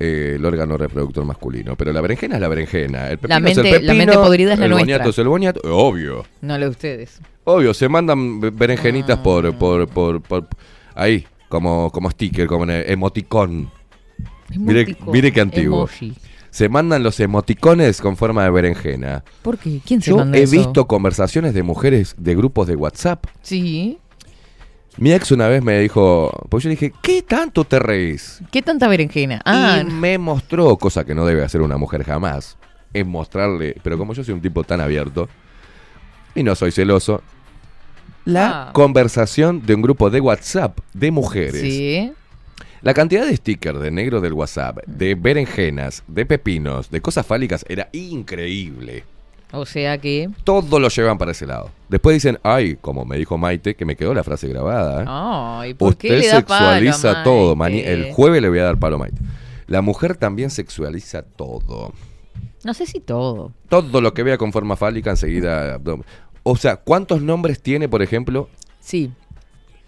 eh, el órgano reproductor masculino. Pero la berenjena es la berenjena, el pepino es mente- el pepino, la mente podrida es la el nuestra. boniato es el boniato, obvio. No lo de ustedes. Obvio, se mandan be- berenjenitas Ah. por, por, por, por- ahí, como, como sticker, como en el emoticón. Mire, mire qué antiguo. emoji. Se mandan los emoticones con forma de berenjena. ¿Por qué? ¿Quién se Yo manda he eso? visto conversaciones de mujeres de grupos de WhatsApp. Sí. Mi ex una vez me dijo, pues yo le dije, ¿qué tanto te reís? ¿Qué tanta berenjena? Ah, y me mostró, cosa que no debe hacer una mujer jamás, es mostrarle, pero como yo soy un tipo tan abierto y no soy celoso, la Ah. conversación de un grupo de WhatsApp de mujeres. sí. La cantidad de stickers de negro del WhatsApp, de berenjenas, de pepinos, de cosas fálicas era increíble. O sea que. Todo lo llevan para ese lado. Después dicen, ay, como me dijo Maite, que me quedó la frase grabada. ¿eh? Ay, ¿por qué Usted le da palo a sexualiza todo. Mani- El jueves le voy a dar palo a Maite. La mujer también sexualiza todo. No sé si todo. Todo lo que vea con forma fálica enseguida. abdomen. O sea, ¿cuántos nombres tiene, por ejemplo, Sí.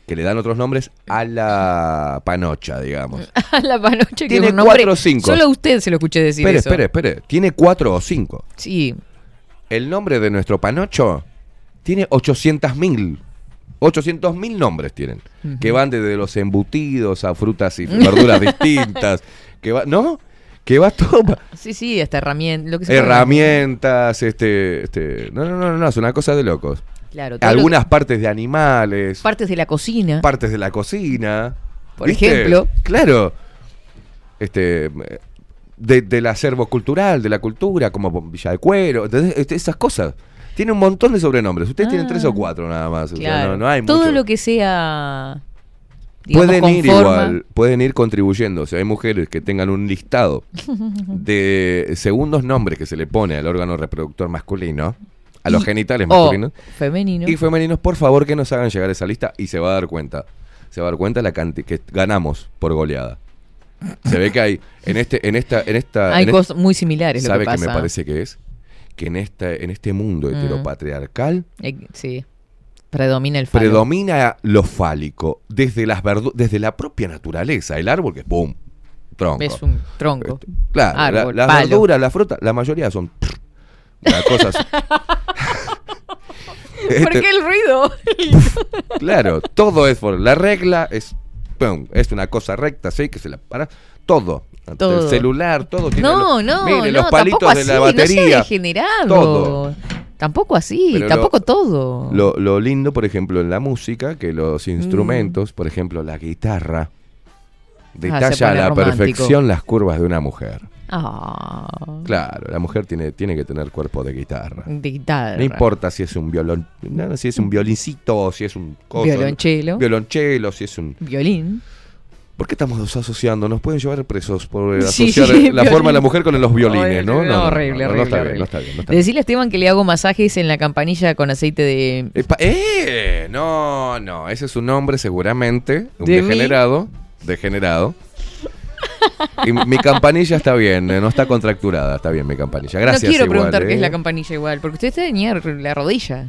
que le dan otros nombres a la panocha, digamos? A la panoche que Tiene un nombre- cuatro o cinco. Solo a usted se lo escuché decir Espere, eso. espere, espere. Tiene cuatro o cinco. Sí. El nombre de nuestro panocho tiene 800 mil. 800 mil nombres tienen. Que van desde los embutidos a frutas y verduras distintas. Que va, ¿No? Que va todo. Sí, sí, hasta herramienta. Lo que se herramientas, este, este. No, no, no, no, es una cosa de locos. Claro. Algunas partes de animales, Partes de la cocina. partes de la cocina. Por ejemplo. Claro. Este. De, del acervo cultural, de la cultura, como Villa de Cuero, ¿entendés? Este, esas cosas. Tiene un montón de sobrenombres. Ustedes tienen Ah. tres o cuatro nada más. o sea, Claro. no, no hay Todo mucho. lo que sea. digamos, Pueden ir conforma- igual, pueden ir contribuyendo. O sea, hay mujeres que tengan un listado de segundos nombres que se le pone al órgano reproductor masculino, a los Y- genitales masculinos y femeninos, por favor que nos hagan llegar esa lista y se va a dar cuenta. Se va a dar cuenta la cantidad que ganamos por goleada. Se ve que hay en este en esta en esta Hay en cosas muy similares. ¿Sabe lo que me parece que es? Que en esta en este mundo Mm. heteropatriarcal Eh, sí. Predomina el falo. predomina lo fálico desde las desde la propia naturaleza, el árbol que es pum, tronco. Ves un tronco. Claro, la- las palo. verduras, las frutas, la mayoría son las cosas. ¿Por Este, qué el ruido? Claro, todo es por la regla es pum, es una cosa recta, sí, que se la para todo. Todo. El celular, todo tiene No, los- no, mire, no, los palitos tampoco de así, la no batería. sea degenerado. todo. Tampoco así, Pero lo- tampoco todo. Lo, lo lindo, por ejemplo, en la música, que Mm. los instrumentos, por ejemplo, la guitarra, detalla Ah, pone a la romántico. perfección las curvas de una mujer. Ah, Claro, la mujer tiene, tiene que tener cuerpo de guitarra. de guitarra. No importa si es un violón, no, si es un violincito si es un coso, Violonchelo. violonchelo, si es un Violín. ¿Por qué estamos asociando? Nos pueden llevar presos por Sí, asociar sí, la forma de la mujer con los violines, ¿no? Horrible, No, no, no, horrible, no, no horrible, está bien, horrible. no está bien, no está bien. Decirle a Esteban que le hago masajes en la campanilla con aceite de. ¡Eh! No, no, ese es un hombre seguramente, un ¿De mí? degenerado, degenerado. Y mi campanilla está bien, eh, no está contracturada, está bien mi campanilla. Gracias. no quiero igual, preguntar qué ¿eh? es la campanilla igual, porque usted tenía la rodilla.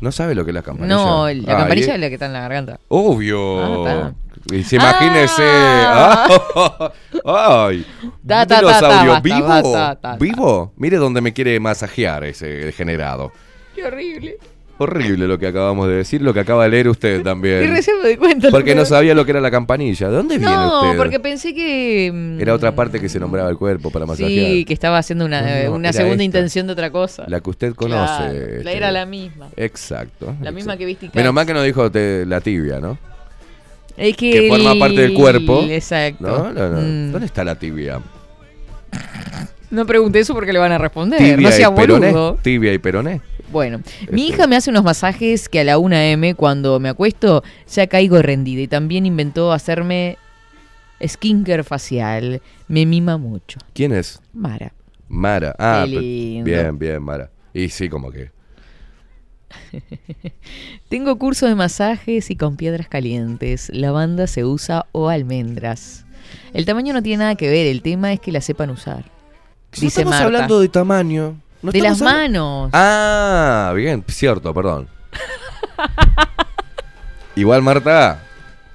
¿No sabe lo que es la campanilla? No, la Ah, campanilla y- es la que está en la garganta. Obvio. Ah, y se imagínese. Ah. Ah, ¡Ay! Ta, ¿Un ta, ta, dinosaurio ta, vivo? ¿Vivo? Mire dónde me quiere masajear ese degenerado. Qué horrible. Horrible lo que acabamos de decir, lo que acaba de leer usted Y también. recién me di cuenta. Porque no sabía lo que era la campanilla. ¿De dónde viene No, usted? porque pensé que. mm, Era otra parte que se nombraba el cuerpo para masajear. Sí, que estaba haciendo una, No, no, una segunda esta. intención de otra cosa. La que usted conoce. Claro, la este. era la misma. Exacto. La exacto. misma que viste y Menos mal que no dijo te- la tibia, ¿no? Es que, que forma parte del cuerpo. Exacto. No, no, no. Mm. ¿Dónde está la tibia? No pregunté eso porque le van a responder. Tibia no sea y peroné. boludo. Tibia y peroné. Bueno, mi Este- hija me hace unos masajes que a la 1 m cuando me acuesto ya caigo rendida y también inventó hacerme skincare facial. Me mima mucho. ¿Quién es? Mara. Mara. Ah, Qué pe- lindo. bien, bien, Mara. Y sí, como que. Tengo curso de masajes y con piedras calientes. Lavanda se usa o almendras. El tamaño no tiene nada que ver, el tema es que la sepan usar. Dice estamos Marta. hablando de tamaño. No de las manos. Ah, bien, cierto, perdón. Igual Marta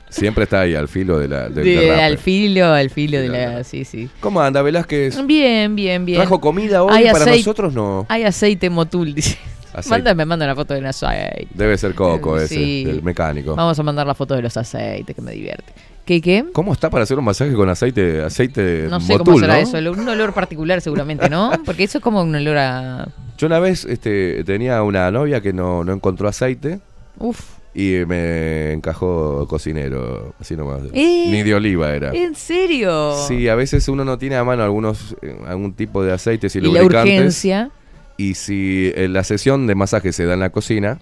siempre está ahí al filo de la, De- al filo, al filo de la. la- Sí, sí. ¿Cómo anda Velázquez? Bien, bien, bien. ¿Trajo comida hoy? Para aceite- nosotros no. Hay aceite motul, dice. Aceite. Manda, me manda una foto de un aceite. Debe ser Coco ese, sí. el mecánico. Vamos a mandar la foto de los aceites, que me divierte. ¿Qué, qué? ¿Cómo está para hacer un masaje con aceite, aceite No sé cómo será no? eso. Un olor particular seguramente, ¿no? Porque eso es como un olor a... Yo una vez este, tenía una novia que no, no encontró aceite Uf. y me encajó cocinero, así nomás. ¿Eh? Ni de oliva era. ¿En serio? Sí, a veces uno no tiene a mano algunos eh, algún tipo de aceites y, Y la lubricantes. urgencia. Y si la sesión de masaje se da en la cocina,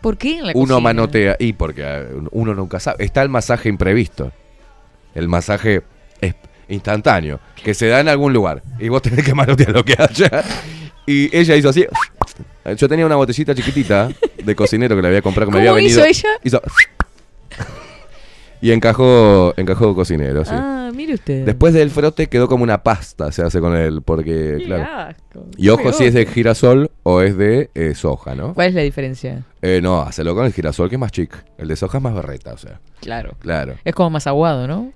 ¿Por qué en la uno cocina? manotea. Y porque eh, uno nunca sabe. Está el masaje imprevisto. El masaje es instantáneo. Que se da en algún lugar. Y vos tenés que manotear lo que haya. Y ella hizo así. Yo tenía una botellita chiquitita de cocinero que le había comprado. Que me ¿Cómo había hizo venido. ella? Hizo- y encajó, encajó cocinero, sí. Ah, mire usted. Después del frote quedó como una pasta, se hace con él, porque, Qué claro. asco. Y ojo si es de girasol o es de eh, soja, ¿no? ¿Cuál es la diferencia? Eh, no, hacelo con el girasol que es más chic. El de soja es más berreta, o sea. Claro. Claro. Es como más aguado, ¿no?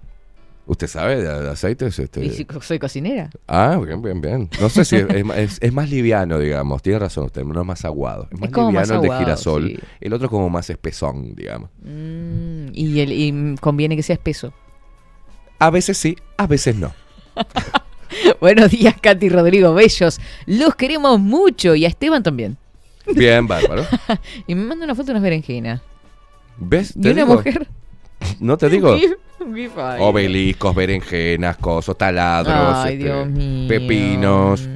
¿Usted sabe de, de aceites? Este... Y si soy cocinera. Ah, bien, bien, bien. No sé si es, es es- más liviano, digamos. Tiene razón usted, no es más aguado. Es más como más liviano el de girasol. sí. El otro es como más espesón, digamos. Mm, y, el, y conviene que sea espeso. A veces sí, a veces no. Buenos días, Katy Rodrigo Bellos. Los queremos mucho. Y a Esteban también. Bien, bárbaro. Y me manda una foto de unas berenjenas. ¿Ves? Te una digo. mujer. No te digo. Obeliscos, berenjenas, cosos, taladros, Ay, este, Dios mío. pepinos,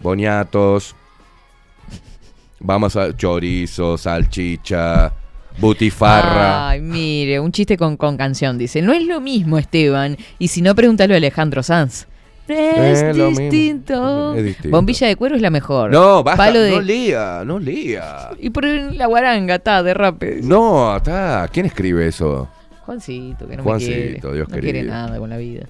boniatos. Vamos a chorizo, salchicha, butifarra. Ay, mire, un chiste con, con canción, dice. No es lo mismo, Esteban. Y si no, pregúntalo a Alejandro Sanz. Es distinto. Es distinto. Bombilla de cuero es la mejor. no, basta, Palo de... no lía, no lía. Y por la guaranga, está, de rape. No, está. ¿Quién escribe eso? Juancito, que no Juancito, me quiere. Dios no quiere querido. nada con la vida.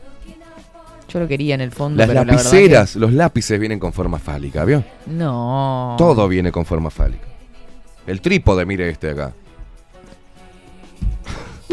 Yo lo quería en el fondo, Las pero la verdad lapiceras, los lápices vienen con forma fálica, ¿vio? No. Todo viene con forma fálica. El trípode, mire este de acá.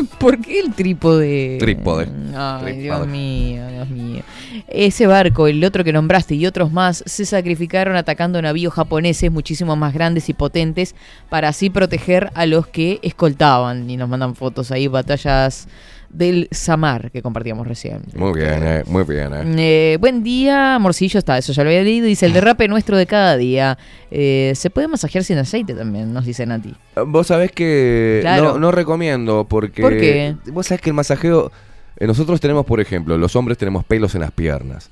¿Por qué el trípode? Trípode. Ay, Trípode. Dios mío, Dios mío. Ese barco, el otro que nombraste y otros más se sacrificaron atacando navíos japoneses muchísimo más grandes y potentes para así proteger a los que escoltaban. Y nos mandan fotos ahí, batallas del Samar que compartíamos recién. Muy bien, eh, muy bien. eh. Eh, buen día, Morcillo está, eso ya lo había leído. Dice el derrape nuestro de cada día. Eh, se puede masajear sin aceite también, nos dice Nati. Vos sabés que Claro. no, no recomiendo porque... ¿Por qué? Vos sabés que el masajeo... eh, Nosotros tenemos, por ejemplo, los hombres tenemos pelos en las piernas.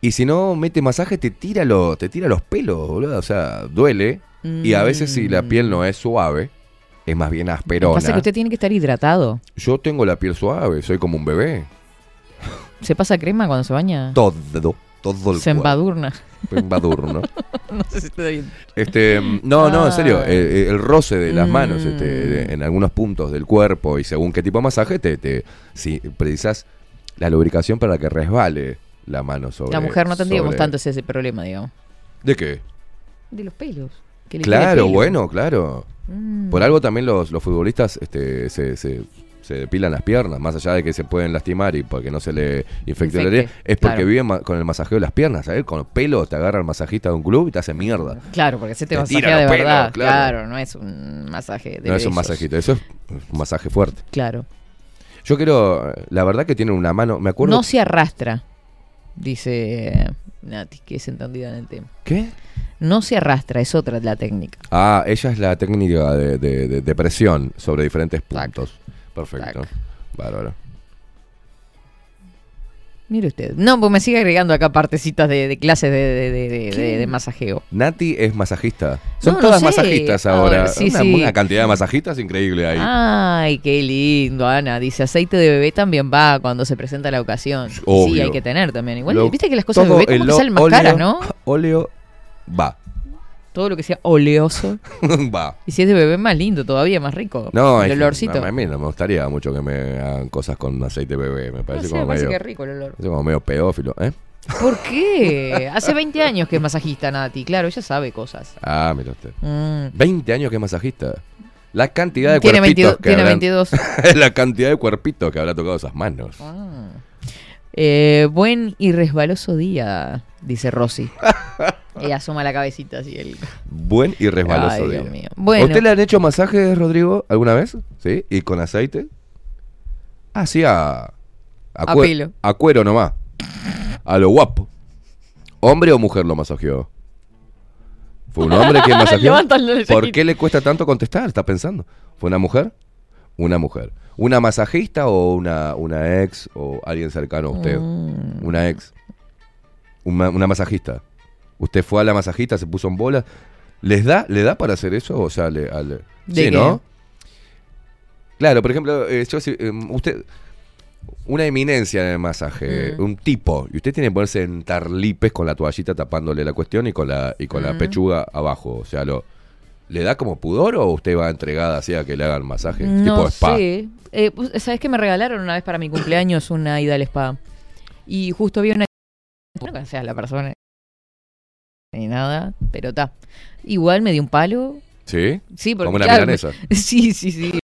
Y si no mete masaje, te tira, lo- te tira los pelos, boludo. O sea, duele. Y a veces si la piel no es suave, es más bien Lo que asperona. pasa es que usted tiene que estar hidratado. Yo tengo la piel suave, soy como un bebé. ¿Se pasa crema cuando se baña? Todo, todo el Se embadurna. Embadurno. no sé si está bien. Este, no, no, en serio, Ah. eh, eh, el roce de las manos Mm. este, de- en algunos puntos del cuerpo y según qué tipo de masaje, te, te si precisas la lubricación para que resbale la mano sobre. La mujer no tendríamos sobre- tanto ese, ese problema, digamos. ¿De qué? De los pelos. que Claro, pelo. bueno, claro. Mm. Por algo también los, los futbolistas este, se, se, se depilan las piernas, más allá de que se pueden lastimar y porque no se le infecte la herida, es porque claro. viven con el masajeo de las piernas, ¿sabes? Con pelo te agarra el masajista de un club y te hace mierda. Claro, porque se te, Te masajea de verdad. claro. claro. no es un masaje de No es un masajito, eso es un masaje fuerte. Claro. Yo quiero, la verdad que tienen una mano, me acuerdo. No se arrastra, dice Nati, que es entendida en el tema. ¿Qué? No se arrastra, es otra la técnica. Ah, ella es la técnica de, de- de- de presión sobre diferentes puntos. Perfecto. Bárbaro. Mire usted. No, pues me sigue agregando acá partecitas de, de clases de, de- de- de- de- de masajeo. Nati es masajista. Son No, no todas sé. masajistas ahora. ver, sí, una, sí. una cantidad de masajistas increíble ahí. Ay, qué lindo, Ana. Dice, aceite de bebé también va cuando se presenta la ocasión. Sí, Obvio. hay que tener también. Igual, Lo- viste que las cosas de bebé como que salen más óleo- caras, ¿no? Óleo va. Todo lo que sea oleoso. va. Y si es de bebé, más lindo todavía, más rico. No, el es olorcito. no, a mí no me gustaría mucho que me hagan cosas con aceite bebé. Me No parece sé, como me parece medio. que es rico el olor. parece como medio pedófilo, ¿eh? ¿Por qué? Hace 20 años que es masajista, Nati. Claro, ella sabe cosas. Ah, mira usted. Mm. 20 años que es masajista. La cantidad de Tiene cuerpitos 22 que tiene habrán- 22. la cantidad de cuerpitos que habrá tocado esas manos. Ah. Eh, buen y resbaloso día, dice Rosy. y asoma la cabecita así. El... Buen y resbaloso Ay, día. Dios mío. Bueno. ¿A usted le han hecho masajes, Rodrigo, alguna vez? ¿Sí? ¿Y con aceite? Ah, sí, a... A, A cue- pelo. a cuero nomás. A lo guapo. ¿Hombre o mujer lo masajeó? ¿Fue un hombre quien masajeó? ¿Por qué le cuesta tanto contestar? ¿Está pensando? ¿Fue una mujer? Una mujer. ¿Una masajista o una, una ex o alguien cercano a usted? Mm. Una ex. Una, una masajista. Usted fue a la masajista, se puso en bola. ¿Les da, ¿Le da para hacer eso? O sea, le, al- ¿De sí? ¿no? Claro, por ejemplo, eh, yo si- eh, usted, una eminencia en el masaje, Mm. un tipo, y usted tiene que ponerse en tarlipes con la toallita tapándole la cuestión y con la, y con la Mm. pechuga abajo. O sea, lo, ¿le da como pudor o usted va entregada así a que le hagan masaje? No tipo spa. sé. Eh, pues, ¿Sabes que me regalaron una vez para mi cumpleaños una ida al spa? Y justo había una... No la persona. Ni nada, pero está. Igual me dio un palo. ¿Sí? Sí, porque Como una claro, milanesa. Sí, sí, sí.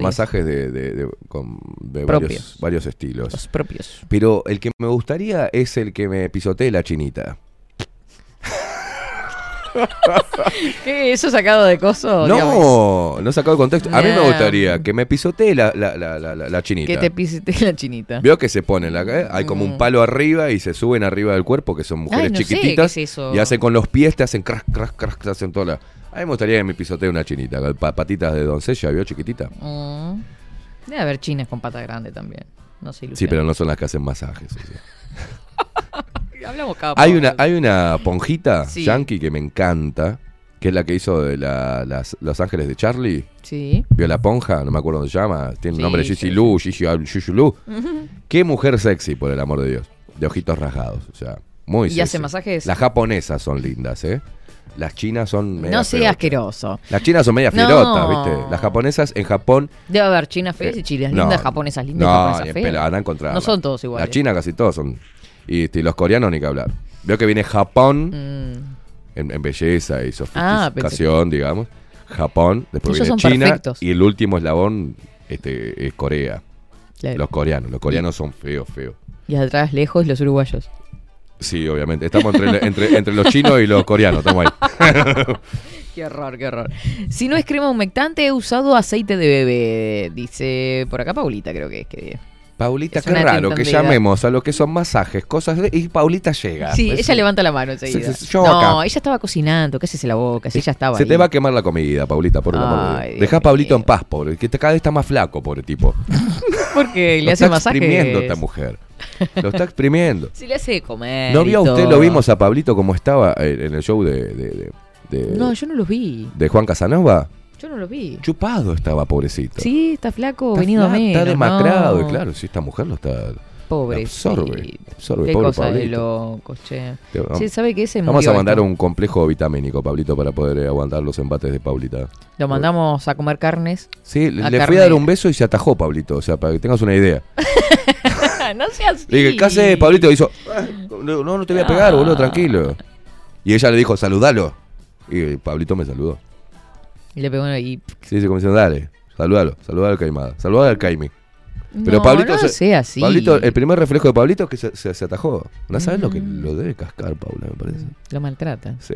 Masajes de, de, de- con- de varios, varios estilos. Los propios. Pero el que me gustaría es el que me pisotee la chinita. ¿Qué? ¿Eso sacado de coso? No, no sacado de contexto. A mí me gustaría que me pisotee la, la, la, la, la- chinita. Que te pisete la chinita. Veo que se pone la eh? hay como un Mm. palo arriba y se suben arriba del cuerpo, que son mujeres Ay, no sé, chiquititas. ¿qué es eso? Y hacen con los pies, te hacen crack, crack, crack, te hacen toda la. A mí me gustaría que me pisotee una chinita, patitas de doncella, ¿vio chiquitita? Mm. Debe haber chinas con pata grande también. No Sí, pero no son las que hacen masajes. o sea. Hablamos cada Hay una, hay una ponjita Sí. yankee que me encanta, que es la que hizo de la- las, Los Ángeles de Charlie. Sí. Vio la ponja, no me acuerdo cómo se llama. Tiene un Sí, nombre sí, Gigi. Lu, Gigi Lu. Qué mujer sexy, por el amor de Dios. De ojitos rasgados, o sea, muy ¿Y sexy. hace masajes? Las japonesas son lindas, ¿eh? Las chinas son media No sea ferotas. asqueroso. Las chinas son media No. ¿viste? Las japonesas en Japón... Debe haber chinas feas y chinas no, lindas, japonesas lindas, No, japonesas feas. No son todos iguales. Las chinas casi todos son... Y, este, los coreanos ni que hablar. Veo que viene Japón Mm. en, en belleza y Ah, sofisticación, digamos. Japón, después Ellos viene China perfectos. y el último eslabón este, es Corea. Claro. Los coreanos, los coreanos son feos, feos. Y atrás, lejos, los uruguayos. Sí, obviamente. Estamos entre, entre, entre los chinos y los coreanos, estamos ahí. Qué horror, qué horror. Si no es crema humectante, he usado aceite de bebé. Dice por acá Paulita, creo que es que. Paulita, qué raro que llamemos a lo que son masajes, cosas de- y Paulita llega. Sí, ella levanta la mano enseguida. Yo no, acá. ella estaba cocinando, cállese la boca, si ella estaba Se ahí. te va a quemar la comida, Paulita, por Ay, Deja a Pablito mío. en paz, pobre, que cada vez está más flaco, pobre tipo. Porque le hace está masaje. exprimiendo esta mujer. Lo está exprimiendo. Si le hace comer. ¿No vio usted, todo. lo vimos a Pablito como estaba en en el show de, de, de- de- No, yo no los vi. de Juan Casanova? Yo no los vi. Chupado estaba, pobrecito. Sí, está flaco, Está venido a menos. Está demacrado, no. y claro, si esta mujer lo está... Pobre. absorbe, absorbe, Qué pobre cosa de locos, che. Sí, ¿sabe qué? Se Vamos a mandar esto. un complejo vitamínico, Pablito, para poder eh, aguantar los embates de Paulita. Lo mandamos a comer carnes. Sí, le fui a dar un beso y se atajó, Pablito. O sea, para que tengas una idea. no seas Le dije, ¿qué Pablito? Hizo, "Ah, no, no te voy a pegar, Ah. boludo, tranquilo. Y ella le dijo, saludalo. Y Pablito me saludó. Y le pegó y. Sí, se comenzó, dale, saludalo, saludalo al Caimada, saludalo al Caimi. Pero no, Pablito no se- sea así. Pablito, el primer reflejo de Pablito es que se, se- se atajó. ¿No sabes lo que Mm. lo debe cascar, Paula, me parece? Lo maltrata. Sí.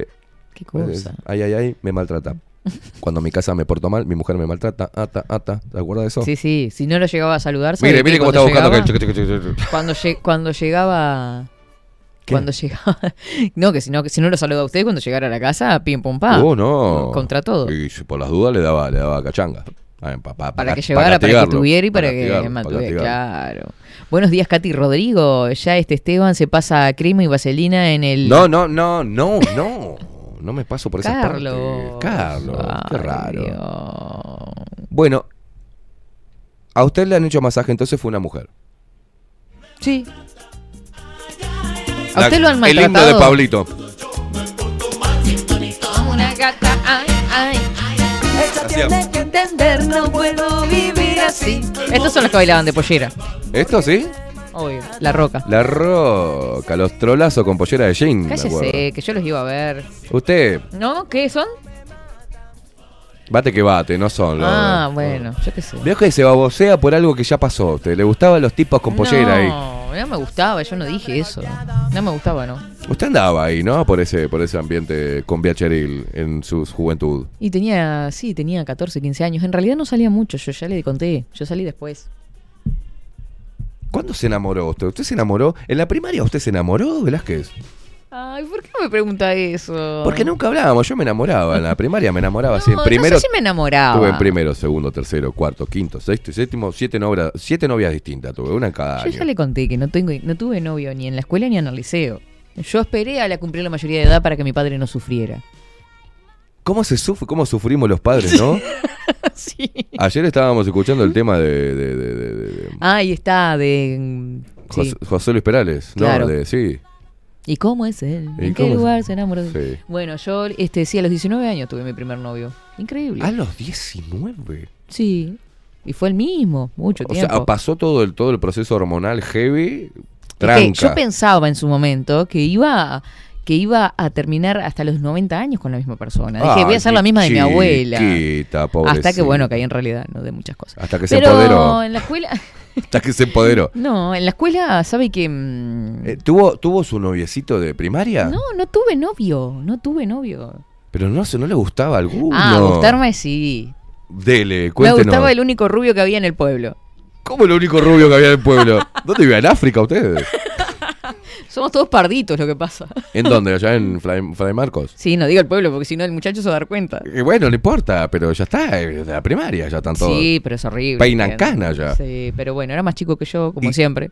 Qué cosa. Ay, ay, ay, me maltrata. Cuando mi casa me porto mal, mi mujer me maltrata, ata, ata. ¿Te acuerdas de eso? Sí, sí. Si no lo llegaba a saludar, ¿sabe Mire, mire cómo está buscando llegaba- que. Cuando, lle- cuando llegaba. ¿Qué? Cuando llegaba. No, que si no, que si no lo saluda a usted, cuando llegara a la casa, pim pum pam. Oh, no. Contra todo. Y si por las dudas le daba, le daba cachanga. Pa- pa- Para pa- que llevara, para que tuviera y para, que mantuviera. Claro. Buenos días, Katy Rodrigo. Ya este Esteban se pasa crema y vaselina en el. No, no, no, no, no. No me paso por esa Carlos. parte. Carlos, qué Ay, raro. Dios. Bueno, a usted le han hecho masaje, entonces fue una mujer. Sí. ¿A La- usted lo han El himno de Pablito. Una gata, ay, ay. Hacía- que entender, no puedo vivir así. Estos son los que bailaban de pollera. ¿Esto sí? Obvio. La roca. La roca, los trolazos con pollera de jean. Cállese, que yo los iba a ver. Usted, ¿No? ¿Qué son? bate que bate, no son los. Ah, bueno, yo qué sé. Veo que se babosea por algo que ya pasó. usted le gustaban los tipos con pollera ahí. No, no me gustaba, yo no dije eso. No me gustaba, ¿no? Usted andaba ahí, ¿no? Por ese, por ese ambiente con Viacheril en su juventud. Y tenía, sí, tenía 14, 15 años. En realidad no salía mucho, yo ya le conté. Yo salí después. ¿Cuándo se enamoró usted? ¿Usted se enamoró? ¿En la primaria usted se enamoró, Velázquez? Ay, ¿por qué me pregunta eso? Porque nunca hablábamos, yo me enamoraba. En la primaria me enamoraba así. En No, primero, no sé si me enamoraba. tuve en primero, segundo, tercero, cuarto, quinto, sexto y séptimo, siete novias, siete novias distintas. Tuve una en cada Yo año. ya le conté que no, tengo, no tuve novio ni en la escuela ni en el liceo. Yo esperé a la cumplir la mayoría de edad para que mi padre no sufriera. ¿Cómo se sufre? ¿Cómo sufrimos los padres, no? sí. Ayer estábamos escuchando el tema de, de- de- de- de- de Ah, ahí está, de... mm, sí. José, José Luis Perales, ¿no? Claro. De, sí. ¿Y cómo es él? ¿Y ¿En qué es? lugar se enamoró de Sí. Bueno, yo, este, sí, a los 19 años tuve mi primer novio. Increíble. A los 19. Sí. Y fue el mismo, mucho O tiempo. sea, pasó todo el, todo el proceso hormonal heavy. Es que Tranca. yo pensaba en su momento que iba que iba a terminar hasta los 90 años con la misma persona. Dije, voy a hacer la misma de mi abuela. chiquita, Hasta que, pobrecita. bueno, caí en realidad, no de muchas cosas. Hasta que se Pero empoderó. en la escuela... Hasta que se empoderó. No, en la escuela, ¿sabe que...? mm, Eh, ¿tuvo, ¿Tuvo su noviecito de primaria? No, no tuve novio, no tuve novio. Pero no, se- no le gustaba alguno. Ah, gustarme sí. Dele, Me cuéntenos. gustaba el único rubio que había en el pueblo. ¿Cómo el único rubio que había en el pueblo? ¿Dónde vivían? ¿En África ustedes? Somos todos parditos lo que pasa. ¿En dónde? ¿Allá en Fray, Fray Marcos? Sí, no digo el pueblo porque si no el muchacho se va a dar cuenta. Bueno, no importa, pero ya está, de la primaria ya están todos. Sí, pero es horrible. Peinan ¿entiendes? cana ya. Sí, pero bueno, era más chico que yo, como Y- siempre.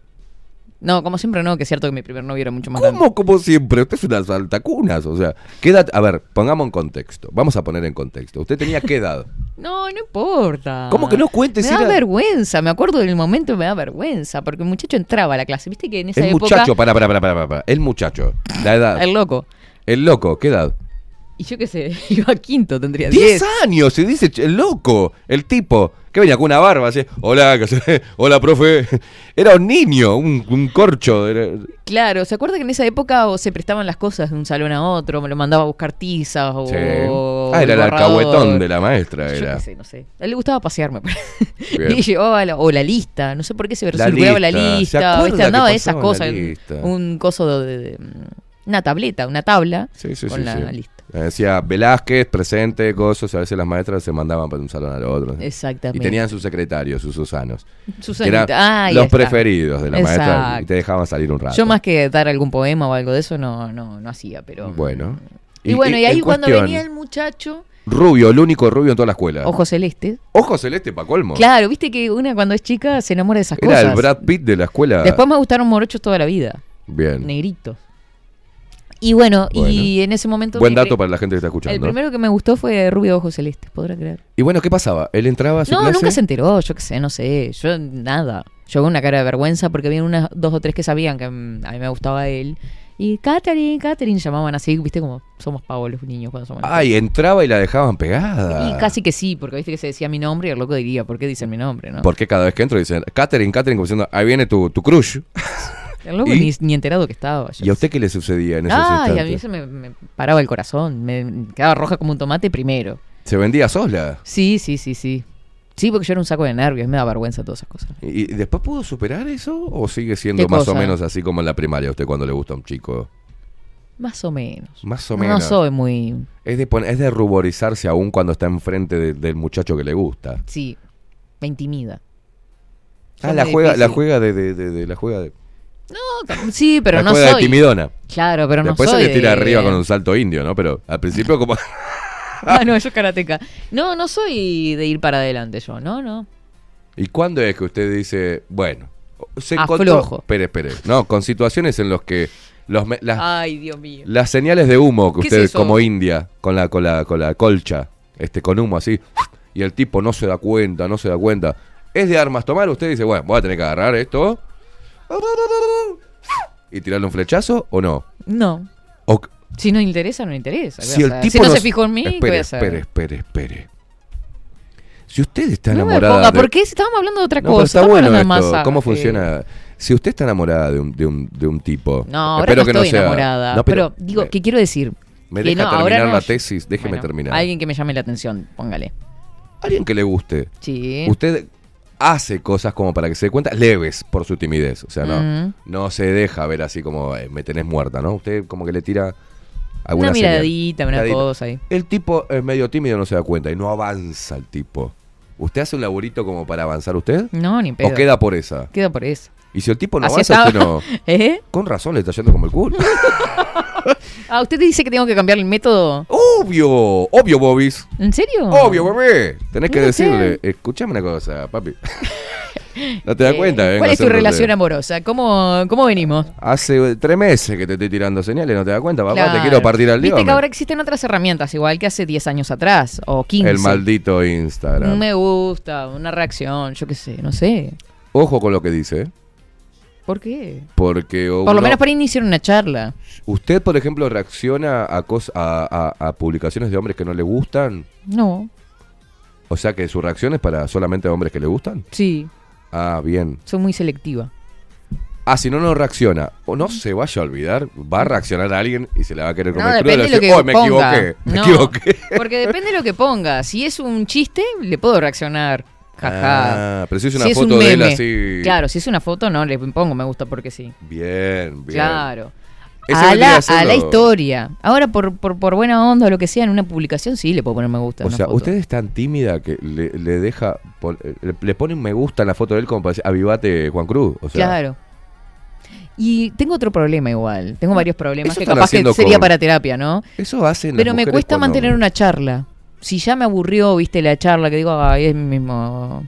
No, como siempre no, que es cierto que mi primer novio era mucho más grande. ¿Cómo, como siempre? Usted es una saltacunas, o sea, ¿qué edad? A ver, pongamos en contexto. Vamos a poner en contexto. ¿Usted tenía qué edad? No, no importa. ¿Cómo que no cuentes Me da era- vergüenza, me acuerdo del momento y me da vergüenza, porque el muchacho entraba a la clase, viste que en esa El época... muchacho, para, para, para, para, para. El muchacho, la edad. El loco. El loco, ¿qué edad? Y yo qué sé, iba a quinto, tendría 10 10. años, se dice el loco, el tipo. ¿Qué ¿Qué venía con una barba? Así, hola, hola, profe. Era un niño, un, un corcho. era- Claro, ¿se acuerda que en esa época o se prestaban las cosas de un salón a otro? Me lo mandaba a buscar tizas o. Sí. Ah, era el alcahuetón de la maestra. Yo Era. qué sé, no sé. A él le gustaba pasearme. Y llevaba la, o la lista, no sé por qué se La circulaba la lista. ¿Se lista, acuerda ¿viste? que andaba de esas cosas, un coso de, de- una tableta, una tabla Sí, sí, con la lista. Eh, Decía Velázquez, presente, cosas. A veces las maestras se mandaban para un salón al otro. Exactamente. Y tenían sus secretarios, sus Susanos. Susanita. Que eran Ah, los está. preferidos de la maestra y Exacto. te dejaban salir un rato. Yo más que dar algún poema o algo de eso no, no, no hacía, pero... Bueno. Y, bueno, y, ahí cuando cuestión, venía el muchacho, Rubio, el único rubio en toda la escuela. ojo celeste, Ojo celeste para colmo. claro, viste que una cuando es chica se enamora de esas Era cosas. el Brad Pitt de la escuela. Después me gustaron morochos toda la vida, Bien. negritos. Y bueno, y en ese momento... Buen dato para la gente que está El escuchando. primero que me gustó fue Rubio Ojos Celestes, podrá creer. Y bueno, ¿qué pasaba? Él entraba a su No, clase. nunca se enteró, yo qué sé, no sé, yo nada. Yo con una cara de vergüenza porque había unas dos o tres que sabían que mm, a mí me gustaba él. Y Catherine, Catherine llamaban así, viste como somos pavos los niños cuando somos Ay, entraba y la dejaban pegada. Y casi que sí, porque viste que se decía mi nombre y el loco diría, ¿por qué dicen mi nombre? ¿no? Porque cada vez que entro dicen, Catherine, Catherine, como diciendo, ahí viene tu, tu crush. Loco ni, ni enterado que estaba. yo ¿Y a usted qué le sucedía en esos Ay, a mí instantes? se me, me paraba el corazón, me quedaba roja como un tomate primero. ¿Se vendía sola? Sí, sí, sí, sí. Sí, porque yo era un saco de nervios, me da vergüenza todas esas cosas. ¿Y, y después pudo superar eso? ¿O sigue siendo ¿Qué más o menos así como en la primaria a usted cuando le gusta un chico? Más o menos. Más o No menos. soy muy... Es de, es de ruborizarse aún cuando está enfrente de- del muchacho que le gusta. Sí, me intimida. Ah, la juega, la juega de, de- de- de- la juega de, No, sí, pero la no soy. de timidona. Claro, pero no Después soy. se le tira de- arriba con un salto indio, ¿no? Pero al principio como... Ah, no, yo karateca. No, no soy de ir para adelante yo, no, no. ¿Y cuándo es que usted dice, bueno, se encontró... Espere, espere. No, con situaciones en los que los me- las, Ay, Dios mío. las señales de humo que ¿Qué es como india, con la, con la, con la colcha, este, con humo así, y el tipo no se da cuenta, no se da cuenta. ¿Es de armas tomar? Usted dice, bueno, voy a tener que agarrar esto y tirarle un flechazo o no. No. O, Si no interesa, no interesa. ¿qué si el tipo si no se fijó en mí, ¿qué voy espere, a hacer? espere, espere, espere. Si usted está No me enamorada ponga, de- ¿por qué? Si estábamos hablando de otra No, pero cosa. está bueno esto. ¿Cómo funciona? Si usted está enamorada de un, de un, de un tipo. No, ahora espero no que estoy sea- enamorada. No, pero, digo, ¿qué quiero decir? Me Que deja no, ahora terminar la tesis, déjeme Bueno, terminar. Alguien que me llame la atención, póngale. Alguien que le guste. Sí. Usted hace cosas como para que se dé cuenta, leves por su timidez. O sea, no, Mm. no se deja ver así como "Eh, me tenés muerta, ¿no? Usted como que le tira alguna Una señal. miradita, una Miradita. cosa ahí. El tipo es medio tímido, no se da cuenta y no avanza el tipo. ¿Usted hace un laburito como para avanzar usted? No, ni pedo. ¿O queda por esa? Queda por eso. Y si el tipo no Así avanza, usted no. ¿Eh? Con razón le está yendo como el culo. Ah, ¿usted dice que tengo que cambiar el método? Obvio, obvio, Bobis. ¿En serio? Obvio, bebé. Tenés que decirle, escuchame una cosa, papi. no te das cuenta, Eh, ¿Cuál es tu relación amorosa? ¿Cómo, cómo venimos? Hace tres meses que te estoy tirando señales, ¿no te das cuenta? Papá, te Claro. quiero partir al Viste día. que ahora existen otras herramientas, igual que hace 10 años atrás, o 15. El maldito Instagram. Un me gusta, una reacción, yo qué sé, no sé. Ojo con lo que dice, ¿eh? ¿Por qué? porque Por lo menos para iniciar una charla. usted, por ejemplo, reacciona a, cos- a, a- a publicaciones de hombres que no le gustan. No, O sea que su reacción es para solamente hombres que le gustan. sí, Ah, bien. soy muy selectiva. Ah, si no, no reacciona. O no se vaya a olvidar, va a reaccionar a alguien y se le va a querer No, comer crudo. depende de lo que "Oh, me ponga. equivoqué, me No, equivoqué. Porque depende de lo que ponga. Si es un chiste, le puedo reaccionar. Jaja. Ah, pero si es una Si es foto un de él así. Claro, si es una foto, no le pongo me gusta porque sí. Bien, bien. Claro. A la, a la historia. Ahora, por, por, por buena onda o lo que sea, en una publicación sí le puedo poner me gusta. O una sea, foto. usted es tan tímida que le, le deja. le, le pone un me gusta en la foto de él como para decir, avivate Juan Cruz. O sea, Claro. Y tengo otro problema igual. Tengo varios problemas que capaz que sería con- para terapia, ¿no? Eso hacen. Pero me cuesta cuando- mantener una charla. Si ya me aburrió, viste, la charla que digo, ay, es mismo.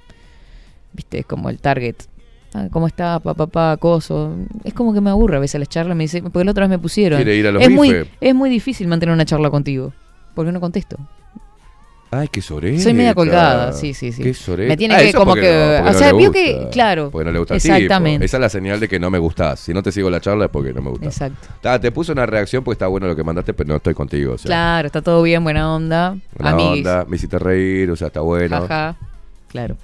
Viste, es como el target. Ah, ¿Cómo está, papá, papá, coso? Es como que me aburre a veces las charlas. Me dice, porque la otra vez me pusieron. Quiere ir a los es, muy, es muy difícil mantener una charla contigo. Porque no contesto. Ay, qué soreta. Soy media colgada, sí, sí, sí. Qué soreta. Me tiene Ah, que como que- no- o no sea, vio que- gusta. claro, Porque no le gusta tipo. exactamente. Esa es la señal de que no me gustás. Si no te sigo la charla es porque no me gustás. Exacto. Ta, te puse una reacción porque está bueno lo que mandaste, pero no estoy contigo. O sea, Claro, está todo bien, buena onda. buena Amiguis. onda, me hiciste reír, o sea, está bueno. Ajá. Claro.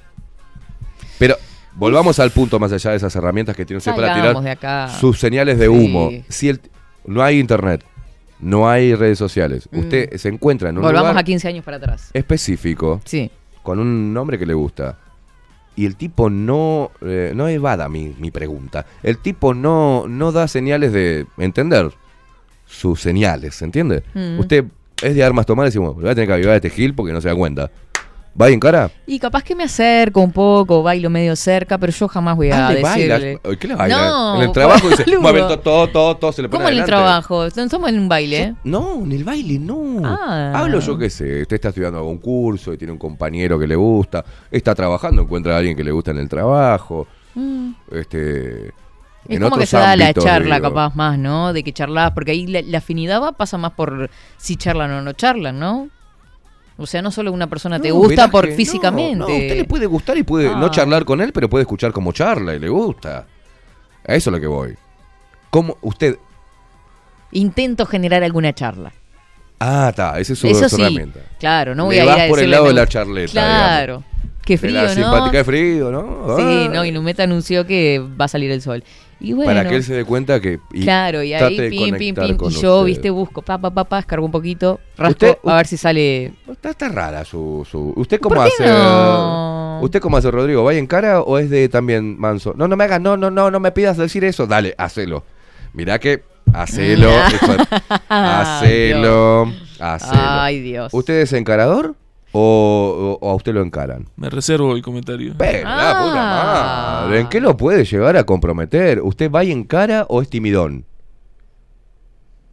Pero volvamos al punto más allá de esas herramientas que tiene usted para tirar de acá. sus señales de Sí. humo. Si el- no hay internet, no hay redes sociales, Mm. usted se encuentra en un Volvamos lugar a 15 años para atrás. específico Sí. con un nombre que le gusta. Y el tipo no, eh, no evada mi, mi pregunta. El tipo no, no da señales de entender sus señales, ¿entiende? Mm. Usted es de armas tomar y decimos, voy a tener que avivar a este gil porque no se da cuenta. ¿Va en cara? Y capaz que me acerco un poco, bailo medio cerca, pero yo jamás voy a Ah, le decirle. Ay, ¿Qué le baila? No, en el trabajo dice, todo, todo, todo, todo, se le pone ¿Cómo en el trabajo? Estamos en un baile. No, en el baile no. Ah. Hablo yo qué sé, usted está estudiando algún curso y tiene un compañero que le gusta, está trabajando, encuentra a alguien que le gusta en el trabajo, Mm. este Es como que se da la charla digo. capaz más, ¿no? De que charlas, porque ahí la, la afinidad va, pasa más por si charlan o no charlan, ¿no? O sea, no solo una persona te No, gusta por que no, físicamente. No, a usted le puede gustar y puede no Ah. charlar con él, pero puede escuchar cómo charla y le gusta. A eso es lo que voy. ¿Cómo usted? Intento generar alguna charla. Ah, está, esa es su, Eso su sí, herramienta. claro, no Le voy a ir vas a por el lado de la charleta, Claro. Qué De frío, la ¿no? simpática de frío, ¿no? Sí, Ah. no, y Numeta anunció que va a salir el sol. Y bueno, Para que él se dé cuenta que. y claro, y ahí de pim, pim, pim, y yo, usted. viste, busco, pa, pa, pa, pa, descargo un poquito, rasco, Usted- a ver si sale... Está, está rara su, su. ¿Usted cómo ¿Por qué hace? no? ¿Usted cómo hace, Rodrigo? ¿Va en cara o es de también manso? No, no me hagas, no, no, no, no me pidas decir eso. Dale, hacelo. Mirá que. Hacelo. hacelo. Hacelo. Ay, Dios. ¿Usted es encarador o, a usted lo encaran? Me reservo el comentario. Pero, la Ah. puta madre, ¿en qué lo puede llegar a comprometer? ¿Usted va en cara o es timidón?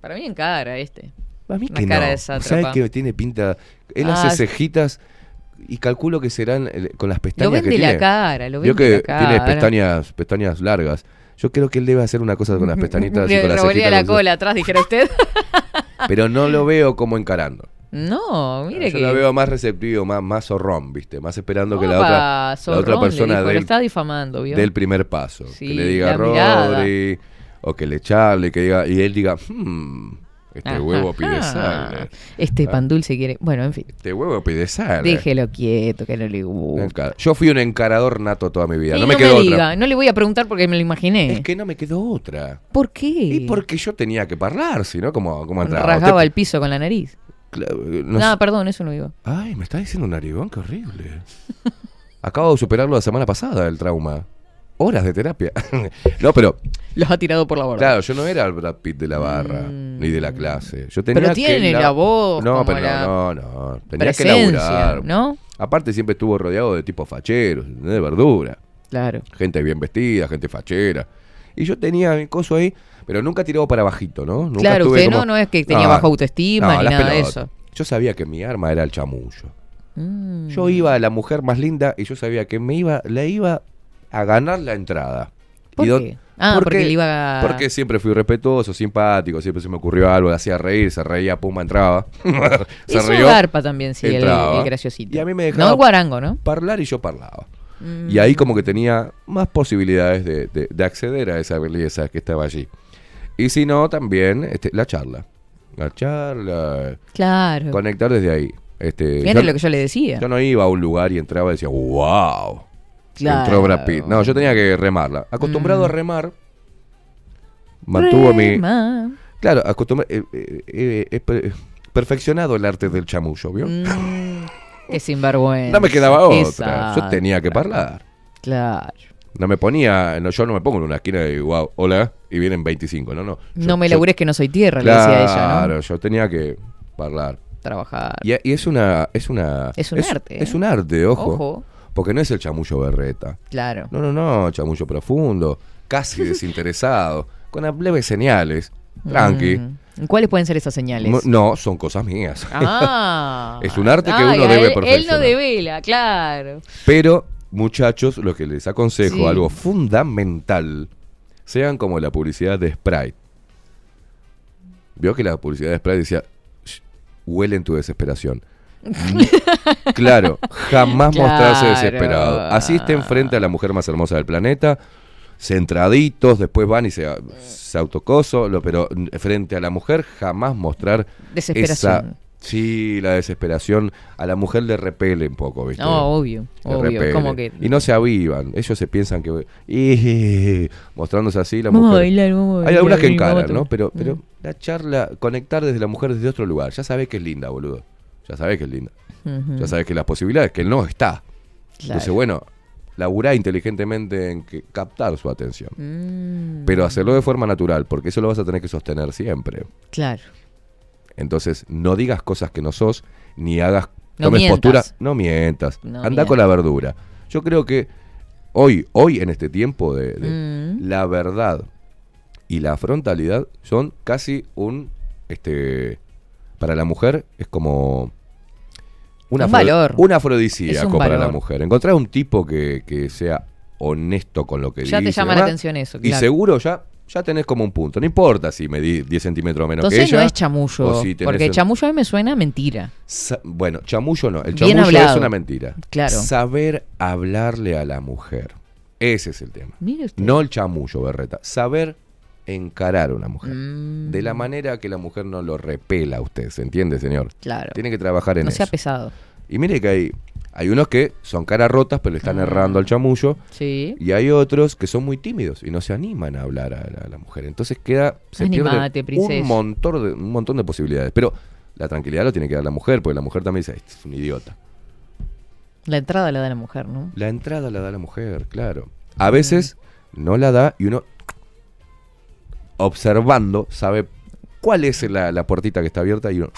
Para mí en cara este. A mí Una que cara no. de ¿Sabe sátrapa. que tiene pinta? Él Ah, hace cejitas y calculo que serán eh, con las Lo pestañas ven que de tiene. la cara, lo ven Vio de que la cara. tiene pestañas, pestañas largas. Yo creo que él debe hacer una cosa con las pestañitas y con las cejitas. la cola atrás, dijera usted. Pero no lo veo como encarando. No, mire Yo que... lo veo más receptivo, más, más zorrón, ¿viste? Más esperando que la otra, la otra le persona dijo, dé lo el, está difamando, ¿vio? dé el primer paso. Sí, que le diga la mirada. Rodri, o que le charle, que diga, y él diga, hmm, este Ajá, huevo pide sal. Este Ah. pan dulce quiere... Bueno, en fin. Este huevo pide sal. Déjelo quieto, que no le gusta. Yo fui un encarador nato toda mi vida. Y no me quedó diga, otra. no le voy a preguntar porque me lo imaginé. Es que no me quedó otra. ¿Por qué? Y porque yo tenía que hablar, si no, ¿cómo, cómo entraba? Rasgaba Usted- el piso con la nariz. Claro, no No, sé- perdón, eso no iba. Ay, me está diciendo un narigón, qué horrible. Acabo de superarlo la semana pasada, el trauma. Horas de terapia. no, pero, Los ha tirado por la borda. claro, yo no era el Brad Pitt de la barra, Mm. ni de la clase. Yo tenía Pero que tiene la voz No, como pero la no, no. Tenía que laburar. ¿no? Aparte, siempre estuvo rodeado de tipos facheros, de verdura. Claro. gente bien vestida, gente fachera. Y yo tenía mi coso ahí, pero nunca tirado para bajito, ¿no? Nunca claro, usted como- no, no es que tenía baja autoestima no, ni nada de eso. Yo sabía que mi arma era el chamullo. Mm. Yo iba a la mujer más linda y yo sabía que me iba, le iba a ganar la entrada. ¿Por ¿Y dó- qué? Ah, porque le iba a- Porque siempre fui respetuoso, simpático, siempre se me ocurrió algo, le hacía reír, se reía, puma, entraba. se Eso rió, garpa también, sí, el, graciosito. Y a mí me No dejaba el guarango, ¿no? hablar y yo parlaba. Mm. Y ahí como que tenía más posibilidades de, de- de acceder a esa belleza que estaba allí. Y si no, también este, la charla. La charla. Claro. Conectar desde ahí. Este, Era yo, lo que yo le decía. yo no iba a un lugar y entraba y decía, wow. Claro. Entró Brad Pitt. No, yo tenía que remarla. Acostumbrado Mm. a remar, mantuvo mi... Rema. Claro, acostumbrado... he perfeccionado el arte del chamullo, ¿vio? Mm, qué sinvergüenza. No me quedaba otra. Yo tenía que hablar. Claro. No me ponía, no, yo no me pongo en una esquina y wow, hola, y vienen 25, no, no. Yo- No me yo- labures que no soy tierra, le decía ella, Claro, ¿no? yo tenía que hablar. Trabajar. Y, y es una, es una. Es un arte, Es ¿eh? un arte, ojo, Ojo. Porque no es el chamullo berreta. Claro. No, no, no, chamullo profundo, casi desinteresado, con leves señales, tranqui. Mm. ¿Cuáles pueden ser esas señales? No, son cosas mías. Ah. Es un arte que uno debe él, Él no perfeccionar. devela, claro. Pero, muchachos, lo que les aconsejo, Sí. algo fundamental, sean como la publicidad de Sprite. Vio que la publicidad de Sprite decía, "Shh, huele en tu desesperación. Claro, jamás mostrarse desesperado. Así estén frente a la mujer más hermosa del planeta, centraditos, después van y se, se autocoso, lo- pero frente a la mujer jamás mostrar esa. Sí, la desesperación a la mujer le repele un poco, ¿viste? No, obvio, Le obvio. repele. Como que. Y no se avivan. Ellos se piensan que. Y, mostrándose así, la Vamos a mujer. bailar, vamos a Hay bailar, algunas que a encaran. ¿no? Pero, pero Mm. la charla, conectar desde la mujer desde otro lugar. Ya sabés que es linda, boludo. Ya sabés que es linda. Ya sabés que las posibilidades, que no está. Claro. Entonces, bueno, laburá inteligentemente en que captar su atención. Mm, Pero hacerlo de forma natural, porque eso lo vas a tener que sostener siempre. Claro. Entonces, no digas cosas que no sos, ni hagas, No tomes mientas. postura, no mientas. No Anda mientas. con la verdura. Yo creo que hoy, hoy en este tiempo de, de Mm. la verdad y la frontalidad son casi un, este, para la mujer es como una Un valor. un afrodisíaco un para la mujer. Encontrar un tipo que, que sea honesto con lo que Ya te dice. llama y la demás, atención eso, Y claro. seguro ya, ya tenés como un punto. No importa si me di 10 centímetros menos Entonces que ella. no es chamullo. si porque el- chamullo a mí me suena a mentira. Sa- bueno, chamullo no. El Bien chamullo es una mentira. Claro. Saber hablarle a la mujer. Ese es el tema. Mire usted. No el chamullo, Berreta. Saber encarar a una mujer. Mm, De la manera que la mujer no lo repela a usted. ¿Se entiende, señor? Claro. Tiene que trabajar en no sea eso. pesado. Y mire que hay, hay unos que son caras rotas, pero le están Ah. errando al chamullo. Sí. Y hay otros que son muy tímidos y no se animan a hablar a la, a la mujer. Entonces queda, se Animate, pierde un montón, de, un montón de posibilidades. Pero la tranquilidad lo tiene que dar la mujer, porque la mujer también dice, este es un idiota. La entrada la da la mujer, ¿no? La entrada la da la mujer, claro. A veces no la da y uno, observando, sabe cuál es la, la puertita que está abierta y uno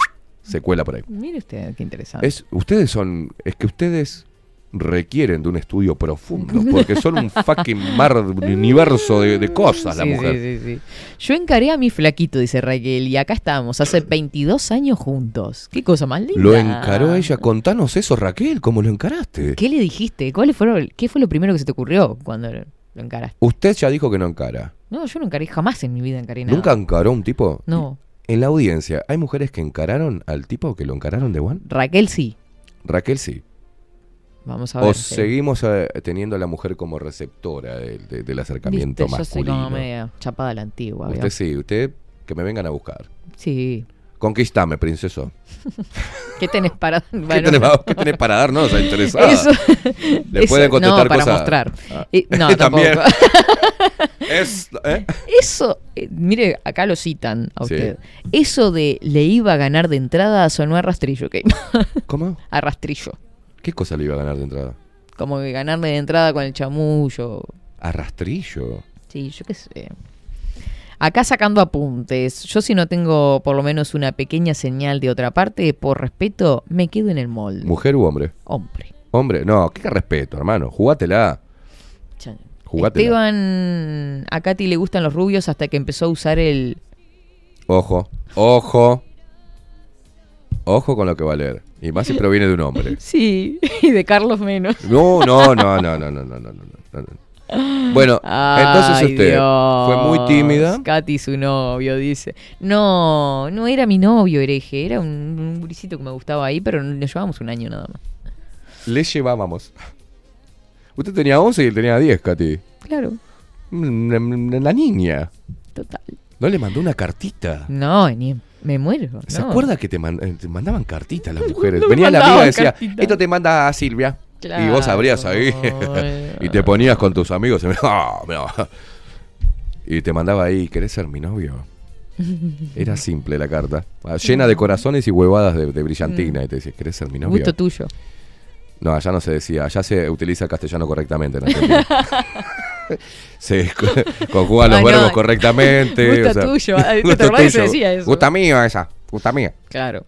se cuela por ahí. Mire usted, qué interesante. Es, ustedes son, es que ustedes requieren de un estudio profundo, porque son un fucking mar, un universo de, de cosas la mujer. sí, sí, sí. Yo encaré a mi flaquito, dice Raquel, y acá estamos, hace 22 años juntos. Qué cosa más linda. Lo encaró ella. Contanos eso, Raquel, ¿cómo lo encaraste? ¿Qué le dijiste? ¿Cuál fue, ¿Qué fue lo primero que se te ocurrió cuando lo lo encaraste? Usted ya dijo que no encara. No, yo no encaré jamás en mi vida encaré nada. ¿Nunca encaró un tipo? No. En la audiencia, ¿hay mujeres que encararon al tipo que lo encararon de Juan? Raquel sí. Raquel sí. Vamos a ver. O sí. seguimos eh, teniendo a la mujer como receptora de- de- del acercamiento Viste, yo soy masculino. como media chapada a la antigua. Usted sí, usted que me vengan a buscar. Sí. Conquistame, princeso. ¿Qué tenés para...? ¿Qué, Bueno, tenés, qué tenés para darnos? Está interesada. Eso. Le eso- pueden contestar no, para cosas. mostrar. Ah. Eh, no, tampoco. Es, ¿eh? Eso, eh, mire, acá lo citan a Sí. usted. Eso de le iba a ganar de entrada sonó a rastrillo. ¿qué? ¿Cómo? a rastrillo. ¿Qué cosa le iba a ganar de entrada? Como que ganarle de entrada con el chamullo. A rastrillo. Sí, yo qué sé. Acá sacando apuntes. Yo si no tengo por lo menos una pequeña señal de otra parte, por respeto, me quedo en el molde. ¿Mujer u hombre? Hombre. Hombre, no, qué respeto, hermano. Jugátela. Jugátela. Esteban, a Katy le gustan los rubios hasta que empezó a usar el... Ojo, ojo. Ojo con lo que va a leer. Y más si proviene de un hombre. Sí, y de Carlos menos. No, no, no, no, no, no, no, no, no, no, no. Bueno, entonces Ay, usted fue muy tímida. Katy, su novio, dice. No, no era mi novio, hereje. Era un, un gurisito que me gustaba ahí, pero nos llevábamos un año nada más. Le llevábamos. Usted tenía 11 y él tenía 10, Katy. Claro, Mm, La niña. total. ¿No le mandó una cartita? No, ni me muero. ¿Se no. acuerda que te, man- eh, te mandaban cartitas las mujeres? no Venía la amiga y decía, cartita. esto te manda a Silvia. Y vos abrías ahí y te ponías con tus amigos. y, "Ah, mirá". Y te mandaba ahí, ¿querés ser mi novio? Era simple la carta. ah, Llena de corazones y huevadas de, de brillantina. Y te decía, ¿querés ser mi novio? Gusto tuyo. No, allá no se decía. Allá se utiliza el castellano correctamente en Argentina. se co- conjugan los Ah, no. verbos correctamente. Gusto tuyo. Ay, ¿te Gusto que se tuyo. decía eso? Gusta mío esa. Gusta mía. Claro.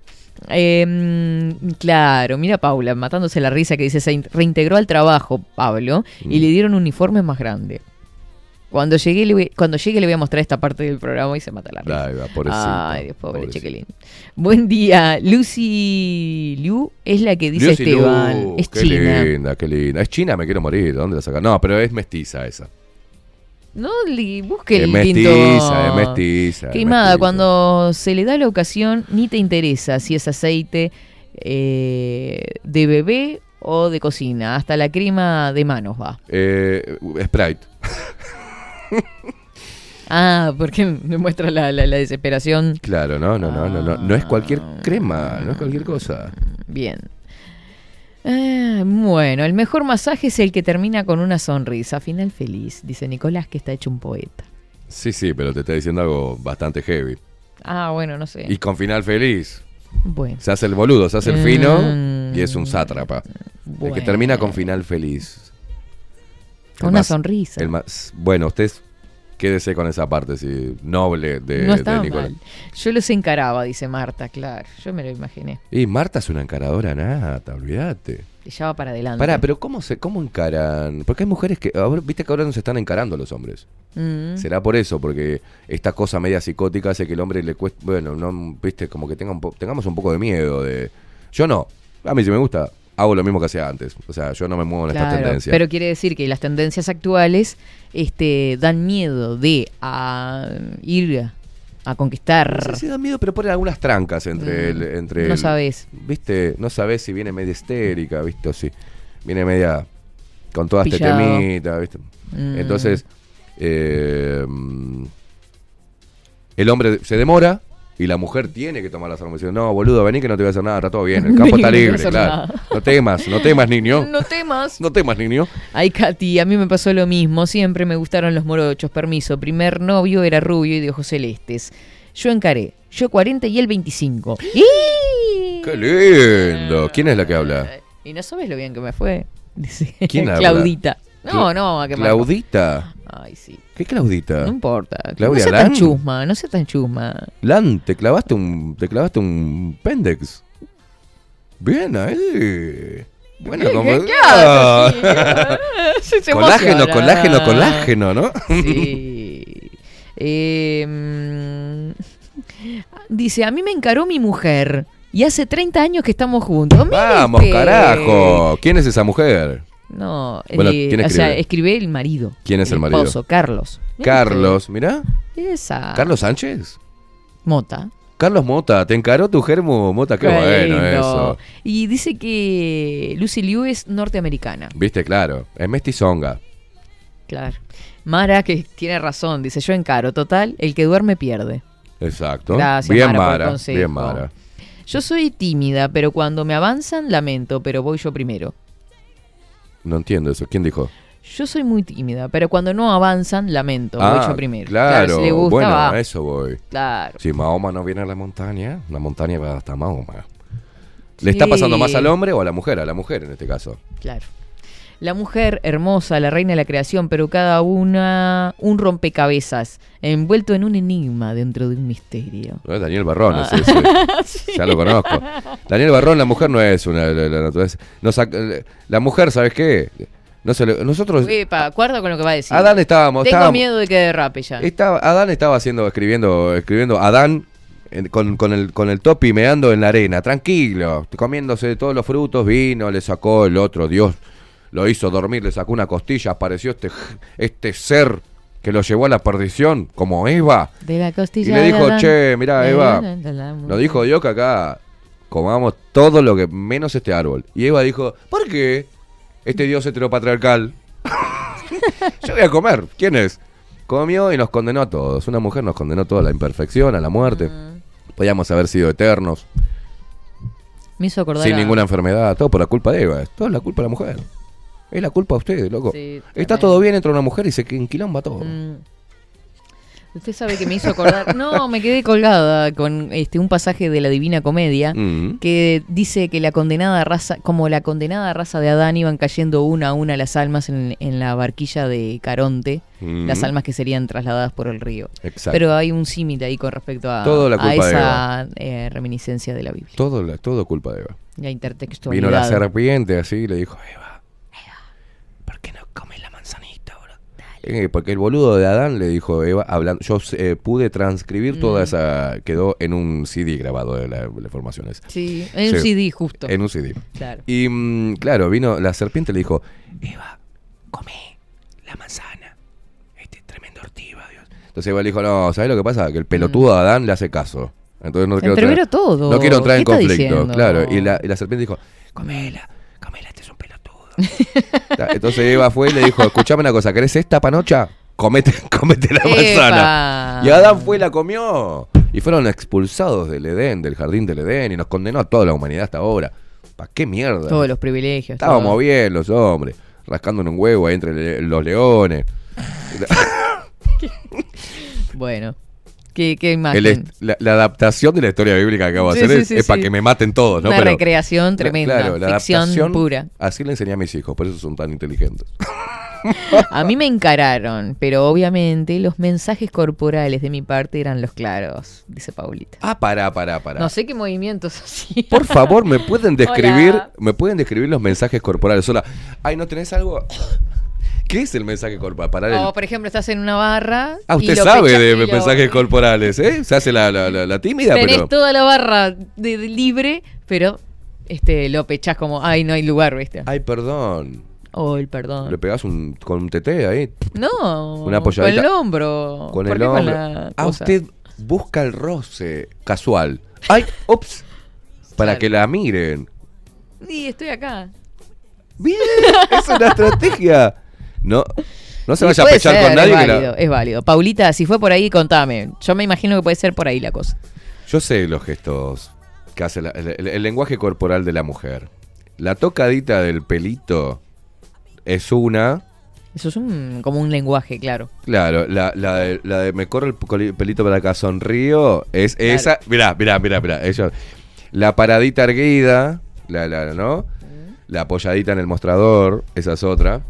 Eh, claro, mira Paula, matándose la risa que dice, se in- reintegró al trabajo, Pablo, y Mm. le dieron un uniforme más grande. Cuando llegue, le voy, cuando llegue le voy a mostrar esta parte del programa y se mata la risa. Ay, va, pobrecita, Ay, Dios, pobre pobrecita. Chequelín. Buen día. Lucy Liu es la que dice Lucy Esteban. Lu, es qué china. linda, qué linda. Es china, me quiero morir. ¿De dónde la saca? No, pero es mestiza esa. No, busque Es el mestiza, tinto. es mestiza. es Queimada, mestiza. cuando se le da la ocasión, ni te interesa si es aceite eh, de bebé o de cocina. Hasta la crema de manos va. Eh, Sprite. Ah, porque demuestra la, la- la desesperación. Claro, no, no, no, no, no. No es cualquier crema, no es cualquier cosa. Bien. Ah, bueno, el mejor masaje es el que termina con una sonrisa. Final feliz, dice Nicolás, que está hecho un poeta. Sí, sí, pero te está diciendo algo bastante heavy. Ah, bueno, no sé. Y con final feliz. Bueno. Se hace el boludo, se hace el fino Mm. y es un sátrapa. El que termina con final feliz. Con una más- sonrisa. el más- bueno, usted quédese con esa parte sí, noble de, no de estaba Nicolás. Yo los encaraba, dice Marta, claro. Yo me lo imaginé. Y Marta es una encaradora nata, olvídate. Te lleva para adelante. Pará, pero ¿cómo se cómo encaran? Porque hay mujeres que, ahora- viste que ahora no se están encarando los hombres. Mm. Será por eso, porque esta cosa media psicótica hace que el hombre le cueste, bueno, no, viste, como que tenga un po- tengamos un poco de miedo de... Yo no, a mí si me gusta, hago lo mismo que hacía antes. O sea, yo no me muevo en esta Claro, tendencia. pero quiere decir que las tendencias actuales este, dan miedo de a ir a conquistar. No sé si da miedo, pero ponen algunas trancas entre Mm, el... Entre no el- sabes. Viste, no sabes si viene media histérica, viste, o si viene media con todas este temita, viste. Mm. Entonces, eh, el hombre se demora y la mujer tiene que tomar las armas. decir, No, boludo, vení que no te voy a hacer nada, está todo bien. El campo Vení está que no libre, hacer claro. nada. No temas, no temas, niño. No temas. No temas, niño. Ay, Katy, a mí me pasó lo mismo. Siempre me gustaron los morochos. Permiso. Primer novio era rubio y de ojos celestes. Yo encaré. Yo 40 y él 25. ¡Y! Qué lindo. ¿Quién es la que habla? Y no sabes lo bien que me fue. Dice ¿Quién habla? Claudita. No, Cla- no, a qué Claudita. Ay, sí. ¿Qué Claudita? No importa. Claudia no sea tan chusma, no sea tan chusma. Lan, te clavaste un, te clavaste un pendex. Bien ahí. Bueno, ¿Qué- como- qué- Ah. haces? Sí, se colágeno, emociona. colágeno, colágeno, ¿no? Sí. Eh, mm, dice, a mí me encaró mi mujer. Y hace 30 años que estamos juntos. Vamos, carajo. ¿Quién es esa mujer? No, Bueno, eh, ¿quién o sea, escribe? el marido. ¿Quién es el marido? esposo, Carlos. Carlos, mirá. Esa. ¿Carlos Sánchez? Mota. Carlos Mota, te encaró tu germo Mota, qué, bueno eso. Y dice que Lucy Liu es norteamericana. Viste, claro, es mestizonga. Claro. Mara, que tiene razón, dice yo encaro. Total, el que duerme pierde. Exacto. Gracias, bien Mara, por el bien Mara. Yo soy tímida, pero cuando me avanzan, lamento, pero voy yo primero. No entiendo eso. ¿Quién dijo? Yo soy muy tímida, pero cuando no avanzan, lamento, voy yo primero. Ah, Claro, si le gusta, bueno, va. a eso voy. Claro. Si Mahoma no viene a la montaña, la montaña va hasta Mahoma. ¿Le Sí. está pasando más al hombre o a la mujer? A la mujer en este caso. Claro. La mujer hermosa, la reina de la creación, pero cada una un rompecabezas, envuelto en un enigma dentro de un misterio. No es Daniel Barrón, Ah. ese, ese. ya lo conozco. Daniel Barrón, la mujer no es una la, la naturaleza. No saca- la mujer, ¿sabes qué? No se le- nosotros Epa, con lo que va a decir. Adán estábamos, Tengo estábamos- miedo de que derrape ya. estaba Adán estaba haciendo escribiendo escribiendo Adán en- con, con el con el topi meando en la arena, tranquilo, comiéndose todos los frutos, vino, le sacó el otro Dios lo hizo dormir, le sacó una costilla, apareció este este ser que lo llevó a la perdición como Eva. De la Y costilla le de dijo, che, mirá, De Eva, Nos dijo Dios que acá comamos todo lo que menos este árbol. Y Eva dijo, ¿por qué? Este Dios heteropatriarcal. Yo voy a comer. ¿Quién es? Comió y nos condenó a todos. Una mujer nos condenó a todos a la imperfección, a la muerte. Podíamos haber sido eternos, Me hizo acordar sin a- ninguna enfermedad. Todo por la culpa de Eva. Todo es la culpa de la mujer. Es la culpa de ustedes, loco. Sí, Está todo bien entre una mujer y se enquilomba todo. Mm. Usted sabe que me hizo acordar. No, me quedé colgada con este un pasaje de la Divina Comedia Mm. que dice que la condenada raza, como la condenada raza de Adán iban cayendo una a una las almas en, en la barquilla de Caronte, Mm. las almas que serían trasladadas por el río. Exacto. Pero hay un símil ahí con respecto a, de esa eh, reminiscencia de la Biblia. Todo, la- todo culpa de Eva. La intertextualidad. Vino la serpiente así y le dijo, Eva, ¿por qué no comes la manzanita, boludo? Eh, porque el boludo de Adán le dijo, Eva, hablando, yo eh, pude transcribir toda Mm. esa, quedó en un CD grabado de la- las informaciones. Sí, en un. CD justo. En un CD. Claro. Y mm, claro, vino la serpiente y le dijo, Eva, come la manzana. Este tremendo ortiva, Dios. Entonces Eva le dijo, no, ¿sabes lo que pasa? Que el pelotudo de Adán le hace caso. Entonces no quiero entrar- todo. No quiero entrar en ¿Qué está conflicto, diciendo? claro. Y la, y la serpiente dijo, comela, comela, este es un pelotudo. Ta- Entonces Eva fue y le dijo, escuchame una cosa, ¿querés esta panocha? comete, comete la Epa. manzana. Y Adán fue y la comió. Y fueron expulsados del Edén, del jardín del Edén, y nos condenó a toda la humanidad hasta ahora. ¿Para qué mierda? Todos los privilegios. Estábamos todo. bien los hombres, rascándonos un huevo ahí entre le- los leones. Bueno. ¿Qué, qué imagen? El la, la adaptación de la historia bíblica que acabo de Sí, hacer sí, es, sí, es para que me maten todos, ¿no? Una Pero- recreación tremenda. Claro, la ficción adaptación pura. Así le enseñé a mis hijos, por eso son tan inteligentes. A mí me encararon, pero obviamente los mensajes corporales de mi parte eran los claros, dice Paulita. Ah, pará, pará, pará. No sé qué movimientos así. Por favor, ¿me pueden describir, Hola. me pueden describir los mensajes corporales? Hola. Ay, ¿no tenés algo? ¿Qué es el mensaje corporal? Parar el- O, por ejemplo, estás en una barra. Ah, y usted lo sabe de y lo- mensajes corporales, ¿eh? Se hace la, la- la- la tímida, Tenés pero... toda la barra de, de libre, pero este lo pechás como, ay, no hay lugar, ¿viste? Ay, perdón. Oh, el perdón. Le pegás un, con un tete ahí. No, Una con el hombro. Con ¿Por el hombro. la ah, usted busca el roce casual. Ay, ups. Para Claro. que la miren. Sí, estoy acá. Bien, es una estrategia. No, no se vaya a pechar ser, con nadie. Es la- válido, es válido. Paulita, si fue por ahí, contame. Yo me imagino que puede ser por ahí la cosa. Yo sé los gestos que hace la- el, el- el lenguaje corporal de la mujer. La tocadita del pelito es una. Eso es un, como un lenguaje, claro. Claro, la, la de, la de me corro el pelito para acá, sonrío, es Claro. esa. Mirá, mirá, mirá, mirá. Eso. La paradita erguida, la, la, ¿no? La apoyadita en el mostrador, esa es otra.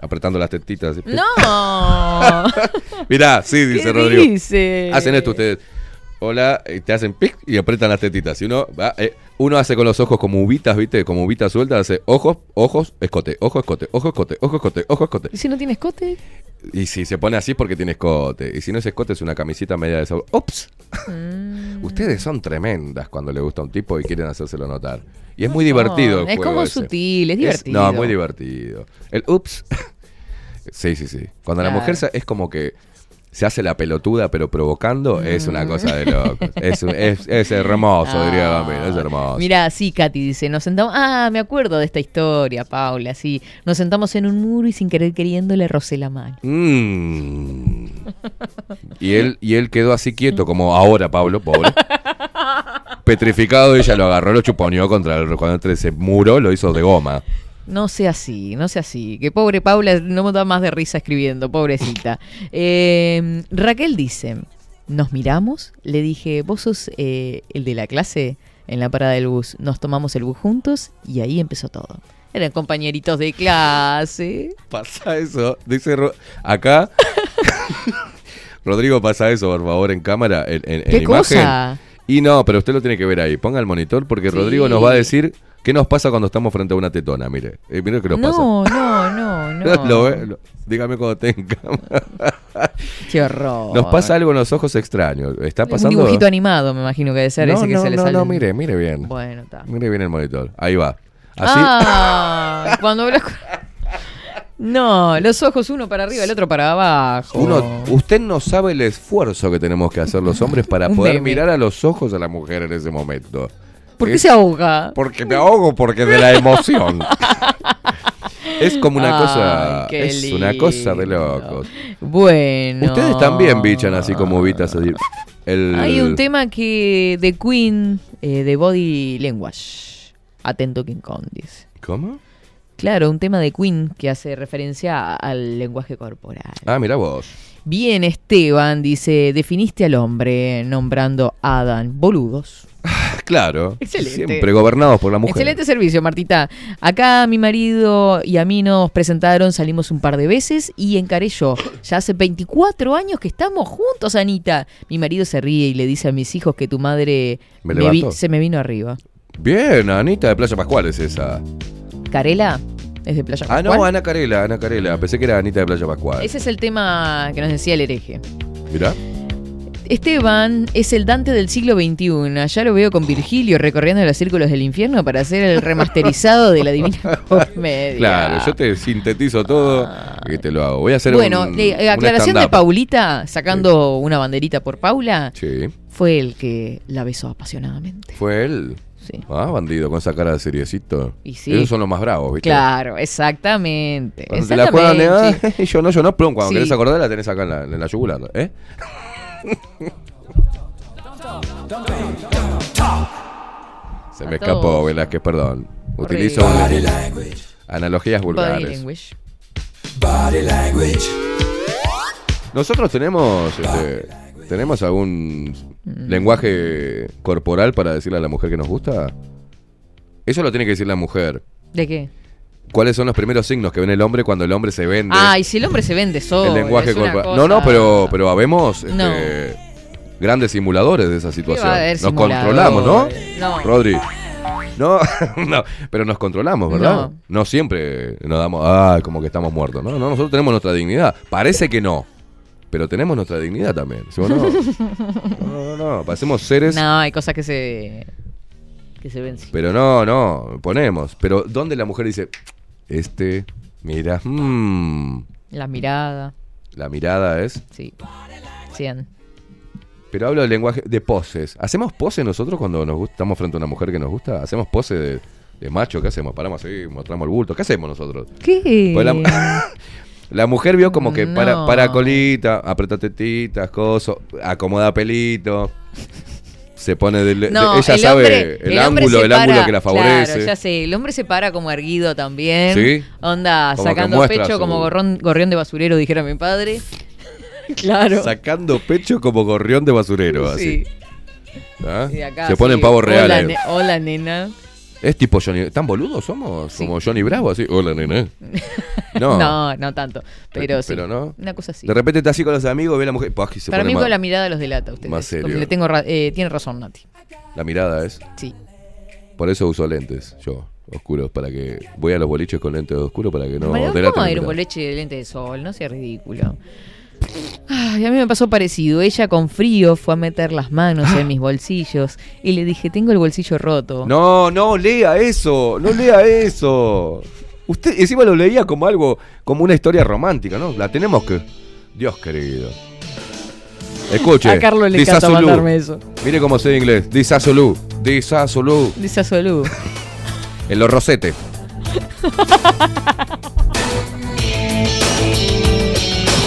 Apretando las tetitas. ¡No! Mirá, sí, dice ¿Qué Rodrigo. dice? Hacen esto ustedes. Hola, y te hacen pic y apretan las tetitas. Y uno va, eh, uno hace con los ojos como uvitas, ¿viste? Como uvitas sueltas, hace ojos, ojos, escote, ojo, escote, ojo, escote, ojo, escote, ojo, escote. ¿Y si no tiene escote? Y si se pone así es porque tiene escote. Y si no es escote es una camisita media de sabor. ¡Ups! Mm. Ustedes son tremendas cuando le gusta un tipo y quieren hacérselo notar. Y es muy divertido el es juego como ese. sutil, es divertido. no, muy divertido. El ups. sí, sí, sí. Cuando la mujer es como que se hace la pelotuda pero provocando, es una cosa de locos. Es, es, es hermoso, diría Ah. Gambino, es hermoso. Mira, sí, Katy dice, nos sentamos, ah, me acuerdo de esta historia, Paula, sí, nos sentamos en un muro y sin querer queriendo le rocé la mano. Mm. Y él, y él quedó así quieto, como ahora, Pablo, pobre. Petrificado, ella lo agarró, lo chuponeó contra el, entre ese muro, lo hizo de goma. No sea así, no sea así. Que pobre Paula no me da más de risa escribiendo, pobrecita. Eh, Raquel dice, nos miramos, le dije, vos sos eh, el de la clase en la parada del bus. Nos tomamos el bus juntos y ahí empezó todo. Eran compañeritos de clase. Pasa eso, dice Ro- acá. Rodrigo, pasa eso, por favor, en cámara, en, en- en ¿Qué imagen. cosa? Y no, pero usted lo tiene que ver ahí. Ponga el monitor porque Sí. Rodrigo nos va a decir qué nos pasa cuando estamos frente a una tetona. Mire, eh, mire qué nos No, no, no, pasa. no. Lo lo- dígame cuando cámara. Qué horror. Nos pasa algo en los ojos extraños. Está Un pasando. dibujito animado, me imagino que debe ser no, ese que no, se le no, sale. no, mire, mire bien. Bueno, está. Mire bien el monitor. Ahí va. Así. Ah, cuando hablas con- No, los ojos uno para arriba, el otro para abajo. Uno, usted no sabe el esfuerzo que tenemos que hacer los hombres para poder meme. mirar a los ojos a la mujer en ese momento. ¿Por qué Es- se ahoga? Porque me ahogo, porque de la emoción. es como una Ay, cosa. qué Es una cosa de lindo. locos. Bueno. Ustedes también bichan así como así. El, Hay un tema que de Queen, eh, de Body Language. Atento King Kong, dice. ¿Cómo? Claro, un tema de Queen que hace referencia al lenguaje corporal. Ah, mira vos. Bien, Esteban dice, definiste al hombre nombrando a Adán. Boludos. Claro. Excelente. Siempre gobernados por la mujer. Excelente servicio, Martita. Acá mi marido y a mí nos presentaron, salimos un par de veces y encaré yo. Ya hace 24 años que estamos juntos, Anita. Mi marido se ríe y le dice a mis hijos que tu madre ¿Me me vi- levanto? se me vino arriba. Bien, Anita de Playa Pascual es esa. ¿Carela? Es de Playa Ah, no, Pascual. Ana Carela, Ana Carela. Pensé que era Anita de Playa Pascual. Ese es el tema que nos decía el hereje. Mirá. Esteban es el Dante del siglo XXI. Ya lo veo con Virgilio recorriendo los círculos del infierno para hacer el remasterizado de la Divina Comedia. Claro, yo te sintetizo todo y te lo hago. Voy a hacer Bueno, un, eh, un aclaración de. Paulita, sacando una banderita por Paula, Sí, fue el que la besó apasionadamente. fue él. Sí. Ah, bandido, con esa cara de seriecito. Y sí. Esos son los más bravos, ¿viste? Claro, exactamente. Cuando te la juegan, ah, sí. yo no, yo no, plum, cuando Sí. querés acordar la tenés acá en la, en la yugular, ¿eh? Se me escapó. Velázquez, perdón. Utilizo analogías Body vulgares. language. Nosotros tenemos este, tenemos algún Mm. lenguaje corporal para decirle a la mujer que nos gusta. Eso lo tiene que decir la mujer. ¿De qué? ¿Cuáles son los primeros signos que ven el hombre cuando el hombre se vende? Ah, y si el hombre se vende solo. el lenguaje corporal. No, no, pero, pero habemos este, No. grandes simuladores de esa situación. Nos controlamos, ¿no? No. Rodri. No, no, pero nos controlamos, ¿verdad? No. No, siempre nos damos, ah, como que estamos muertos, ¿no? No, nosotros tenemos nuestra dignidad. Parece que no, pero tenemos nuestra dignidad también, ¿sí o no? No, no, no, parecemos seres, No, hay cosas que se. que se ven. sí. pero no, no, ponemos. Pero ¿dónde la mujer dice, este, mira, mm, La mirada, la mirada es... sí. 100. Pero hablo del lenguaje de poses. ¿Hacemos pose nosotros cuando nos gusta, estamos frente a una mujer que nos gusta? ¿Hacemos pose de, de macho? ¿Qué hacemos? Paramos así, mostramos el bulto. ¿Qué hacemos nosotros? ¿Qué? Pues la, la mujer vio como que para, No. para colita, aprieta tetitas, coso, acomoda pelito. Se pone del, No, de- ella el sabe hombre- el, ángulo, el para- ángulo que la favorece. Claro, ya sé. El hombre se para como erguido también. Sí. Onda, Como sacando pecho su- como gorrón, gorrión de basurero, dijera mi padre. claro. Sacando pecho como gorrión de basurero, así. Sí. ¿Ah? Acá, Se ponen sí, pavo real Hola, ahí. ne- hola, nena. Es tipo Johnny. ¿Tan boludos somos? Sí. Como Johnny Bravo, así. Hola, nene. No. No, no, tanto. Pero sí. Pero no. Una cosa así. De repente está así con los amigos, ve a la mujer. se Para pone mí más- con la mirada los delata ustedes. más serio. Le tengo ra- eh, tiene razón, Nati. la mirada es. Sí. Por eso uso lentes, yo, oscuros, para que. Voy a los boliches con lentes oscuros para que no. Delaten ¿Cómo mi ir un boleche de lente de sol? No sea ridículo. Ay, a mí me pasó parecido. Ella con frío fue a meter las manos en mis bolsillos y le dije, tengo el bolsillo roto. No, no, lea eso, no lea eso. Usted encima lo leía como algo, como una historia romántica, ¿no? La tenemos que. Dios querido. Escuche. A Carlos le encanta mandarme eso. Mire cómo sé inglés. This absolute. This absolute. Dice a Solú. En los rosetes.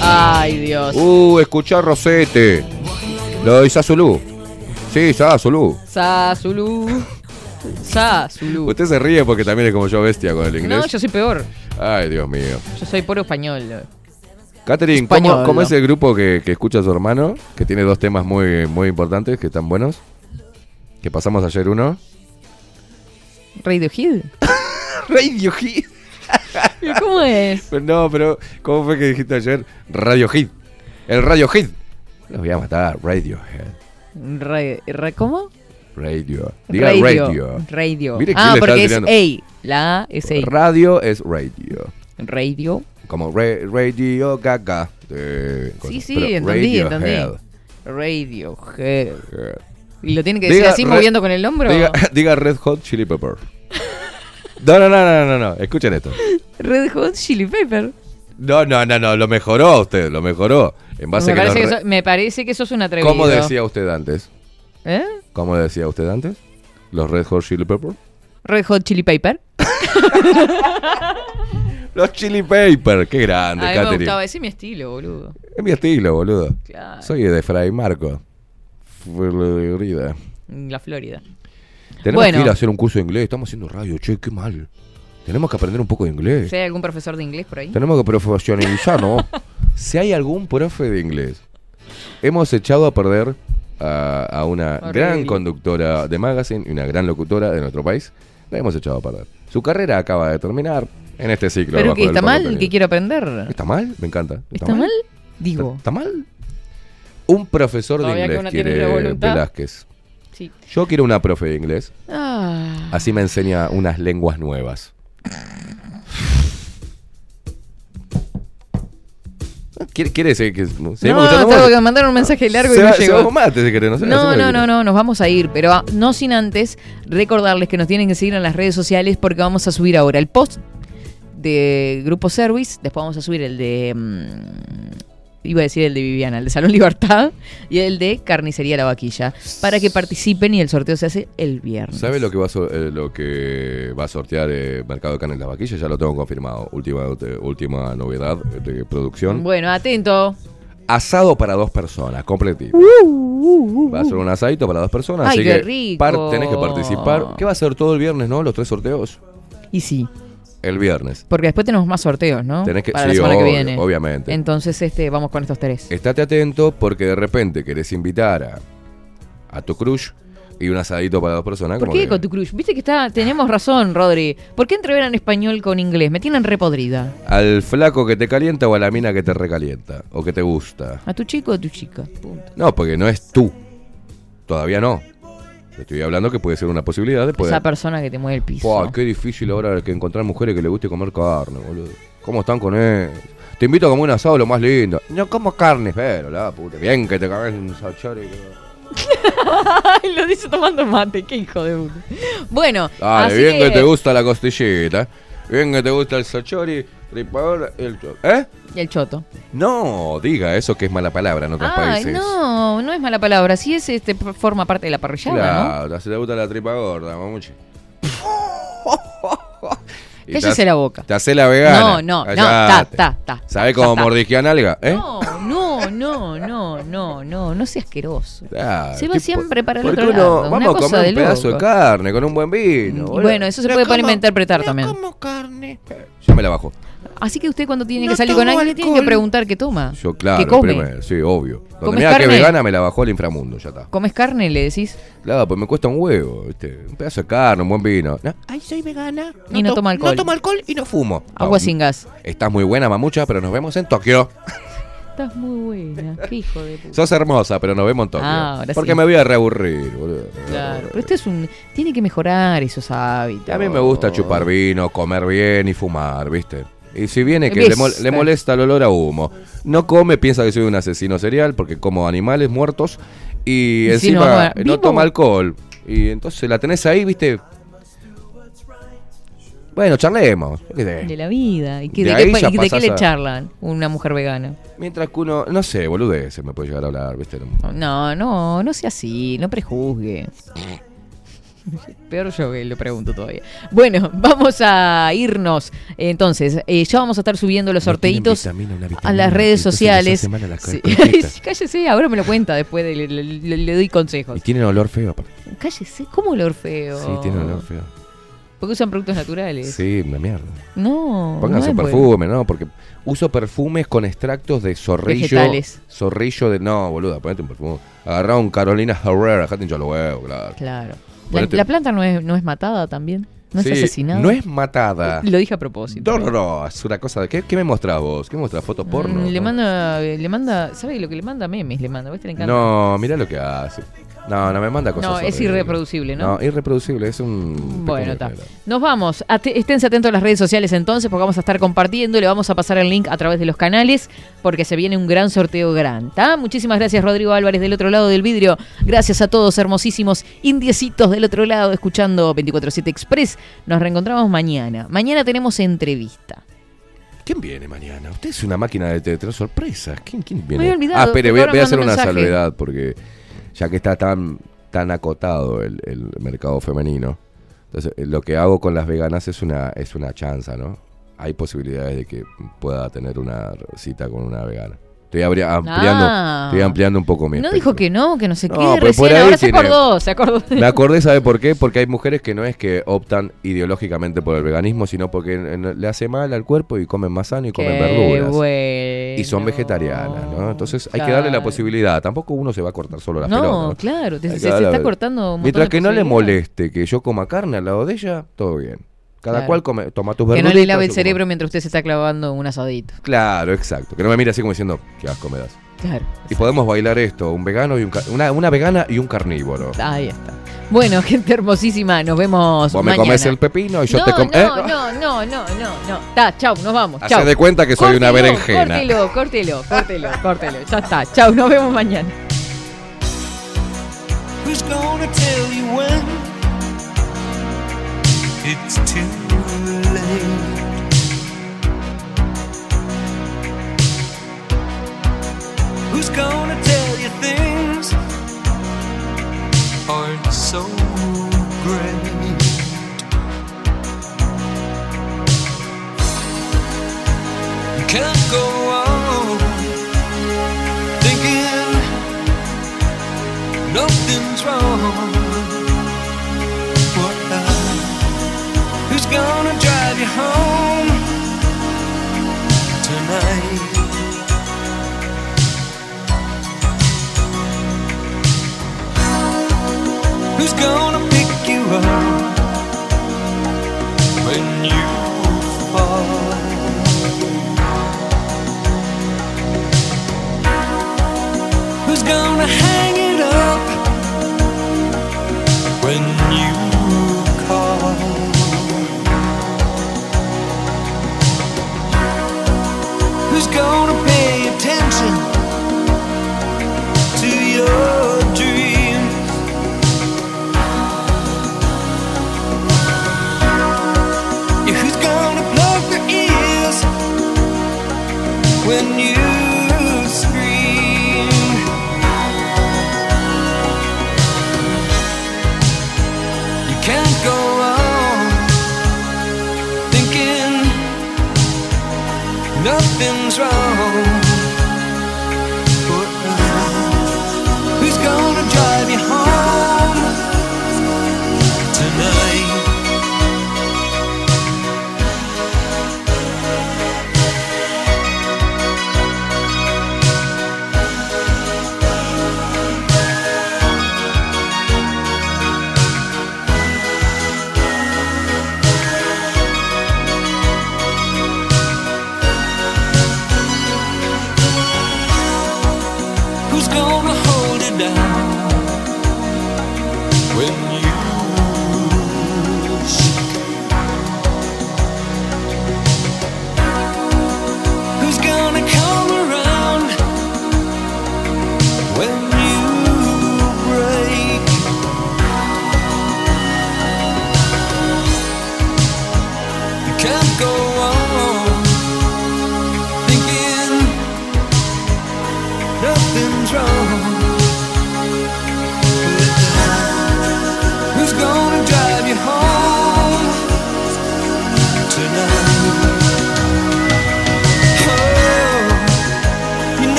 Ay, Dios. Uh, escuchá Rosete. Lo de Sazulú. Sí, Sazulú. Sazulú. Sazulú. Usted se ríe porque también es como yo bestia con el inglés. No, yo soy peor. Ay, Dios mío. Yo soy puro español. Catherine, ¿cómo, Español. cómo es el grupo que, que escucha a su hermano? Que tiene dos temas muy, muy importantes, que están buenos. Que pasamos ayer uno. Radiohead. Radiohead. ¿Y ¿Cómo es? Pero no, pero ¿cómo fue que dijiste ayer? Radiohead. El Radiohead. Los voy a matar. Radiohead. Ra- ra- ¿Cómo? Radio. Diga radio. Radio. Mire quién ah, le porque es A. La A es A. Radio es radio. Radio. Como ra- Radio Gaga. Sí, sí, entendí, entendí. Radiohead. Head. Y lo tiene que decir Diga así re- moviendo con el hombro. Diga, diga Red Hot Chili Pepper. No, no, no, no, no, no. Escuchen esto. Red Hot Chili Pepper. No, no, no, no. Lo mejoró usted, lo mejoró. En base Me a que parece que, so- me parece que sos un atrevido. ¿Cómo decía usted antes? ¿Eh? ¿Cómo decía usted antes? Los Red Hot Chili Pepper. Red Hot Chili Pepper. Los Chili Pepper. Qué grande, A mí me Catherine. gustaba. Ese es mi estilo, boludo. Es mi estilo, boludo. Claro. Soy de Fray Marco. Florida. La Florida. Tenemos Bueno. que ir a hacer un curso de inglés. Estamos haciendo radio, che, qué mal. Tenemos que aprender un poco de inglés. Si hay algún profesor de inglés por ahí. Tenemos que profesionalizarnos. si hay algún profe de inglés, hemos echado a perder a, a una Horrible. gran conductora de magazine y una gran locutora de nuestro país. La hemos echado a perder. Su carrera acaba de terminar en este ciclo. ¿Pero que está mal? ¿Que quiero aprender? ¿Está mal? Me encanta. ¿Está mal? Digo. ¿Está, está mal? Un profesor de Todavía inglés quiere. Velázquez. Sí. Yo quiero una profe de inglés. Ah. Así me enseña unas lenguas nuevas. ¿Quiere, quiere decir que no, tengo que mandar un mensaje largo se y va, no llegó. mate si querés, no sé. No, no, no, no, nos vamos a ir, pero no sin antes recordarles que nos tienen que seguir en las redes sociales porque vamos a subir ahora el post de Grupo Service, después vamos a subir el de mm, iba a decir el de Viviana, el de Salón Libertad y el de Carnicería La Vaquilla, para que participen y el sorteo se hace el viernes. ¿Sabe lo que va a, so- eh, lo que va a sortear eh, Mercado de Carne en la Vaquilla? Ya lo tengo confirmado. Última, eh, última novedad de producción. Bueno, atento. Asado para dos personas, completito. Va a ser un asadito para dos personas. Ay, así qué que rico. tenés que participar. ¿Qué va a ser todo el viernes, no? Los tres sorteos. Y sí, El viernes. porque después tenemos más sorteos, ¿no? Tenés que- para la sí, semana que viene. obviamente. Entonces, este, vamos con estos tres. Estate atento porque de repente querés invitar a, a tu crush y un asadito para dos personas. ¿Por como qué que- con tu crush? Viste que está, tenemos razón, Rodri. ¿Por qué entreveran español con inglés? Me tienen repodrida. ¿Al flaco que te calienta o a la mina que te recalienta? ¿O que te gusta? ¿A tu chico o a tu chica? Punto. No, porque no es tú. Todavía no. Te Estoy hablando que puede ser una posibilidad de poder. Esa persona que te mueve el piso. Buah, qué difícil ahora que encontrar mujeres que le guste comer carne, boludo. ¿Cómo están con eso? Te invito a comer un asado, lo más lindo. No como carne, pero la puta. Bien que te cagas un sachori. Ay, lo dice tomando mate, qué hijo de puta. Bueno, Dale, así bien que... te gusta la costillita. Bien que te gusta el sachori, tripador y el cho- ¿Eh? Y el choto. No, diga eso que es mala palabra en otros Ay, países. no, no es mala palabra. Sí es, este, forma parte de la parrillada, ¿no? Claro, si te gusta la tripa gorda, te Cállese la boca. Te hace la vegana. No, no, no, ta, ta, ta. ¿Sabés cómo mordisquean alga? ¿Eh? No, no, no, no, no, no, no sea asqueroso. Ah, Se va tipo, siempre para el ¿por qué otro uno- lado, Vamos a comer un pedazo de carne con un buen vino. Boludo. bueno, eso se puede poner a interpretar también. Yo me la bajo. Así que usted cuando tiene que salir con alguien tiene que preguntar qué toma. Yo, claro, ¿Qué come? primero, sí, obvio. Donde ¿Comes me diga que vegana, me la bajó al inframundo, ya está. ¿Comes carne? Le decís. Claro, pues me cuesta un huevo, ¿viste? Un pedazo de carne, un buen vino. No, Ay, soy vegana. Y no to- toma alcohol. No tomo alcohol y no fumo. Agua sin gas. Estás muy buena, mamucha, pero nos vemos en Tokio. Estás muy buena. Qué hijo de puta. Sos hermosa, pero nos vemos en Tokio. Ah, ahora Porque sí. me voy a reaburrir, boludo. Claro, pero usted es un. Tiene que mejorar esos hábitos. A mí me gusta chupar vino, comer bien y fumar, ¿viste? Y si viene que le, mol- le molesta el olor a humo, no come, piensa que soy un asesino serial porque como animales muertos y Y si encima no, toma alcohol. Y entonces la tenés ahí, ¿viste? Bueno, charlemos. qué. De la vida. ¿Y De qué, ya y de qué pasás le a- charlan una mujer vegana? Mientras que uno, no sé, se me puede llegar a hablar, ¿viste? No, no, no sea así, no prejuzgue. Peor yo que lo pregunto todavía. Bueno, vamos a irnos. Entonces, eh, ya vamos a estar subiendo los No sorteitos vitamina, a las redes sociales. las Sí. Cállese, ahora me lo cuenta después, de- le, le- le- le doy consejos. Y tienen olor feo. Cállese, ¿cómo olor feo? Sí, tienen olor feo. Porque usan productos naturales. Sí, una mierda. No. Pónganse no perfume, ¿no? Porque uso perfumes con extractos de zorrillo. Vegetales. Zorrillo de. No, boluda, ponete un perfume. Agarrá un Carolina Herrera, dejate hinchar los huevos, claro. Claro. La, planta no es, no es matada también. No Sí, es asesinada. No es matada. Lo dije a propósito. No, no, no, es una cosa de. ¿Qué, qué me mostrás vos? ¿Qué me mostrás? ¿Fotos porno? Mm, le ¿no? manda, le manda, ¿sabe lo que le manda? Memes, le manda, ¿viste? Le encanta. No, mirá lo que hace. No, no me manda cosas. No, es irreproducible, ¿no? No, irreproducible, es un. Bueno, está. Nos vamos. Ate- esténse atentos a las redes sociales entonces, porque vamos a estar compartiendo. Le vamos a pasar el link a través de los canales, porque se viene un gran sorteo gran. ¿tá? Muchísimas gracias, Rodrigo Álvarez, del otro lado del vidrio. Gracias a todos, hermosísimos indiecitos del otro lado, escuchando 24-7 Express. Nos reencontramos mañana. Mañana tenemos entrevista. ¿Quién viene mañana? Usted es una máquina de te- tener sorpresas. ¿Quién, quién viene? había olvidado, ah, espere, voy, voy a hacer un una salvedad porque ya que está tan, tan acotado el, el mercado femenino, entonces eh, lo que hago con las veganas es una, es una chanza, ¿no? Hay posibilidades de que pueda tener una cita con una vegana. Estoy ampliando, Ah. estoy ampliando un poco mi No espectro. dijo que no, que no sé No, qué. pero por Recién, ahí ahora se acordó, se acordó. Me acordé, ¿sabe por qué? Porque hay mujeres que no es que optan ideológicamente por el veganismo, sino porque le hace mal al cuerpo y comen más sano y comen Qué verduras. bueno. Y son vegetarianas, ¿no? Entonces hay que darle la posibilidad. Tampoco uno se va a cortar solo las No, pelotas. ¿no? claro, se, está cortando un montón Mientras de que no le moleste que yo coma carne al lado de ella, todo bien. Cada Claro. cual come, toma tus Que verduras. no le lave el cerebro mientras usted se está clavando un asadito. Claro, exacto. Que no me mire así como diciendo, qué asco me das. Claro. Y podemos bailar esto, un vegano y un una, una vegana y un carnívoro. Ahí está. Bueno, gente hermosísima, nos vemos Vos me mañana. comes el pepino y yo no, te como. No, no, no, no, no, no. Está, chau, nos vamos. Chau. de cuenta que soy una berenjena. Córtelo, córtelo, córtelo, córtelo. Ya está. Chau, nos vemos mañana. It's too late?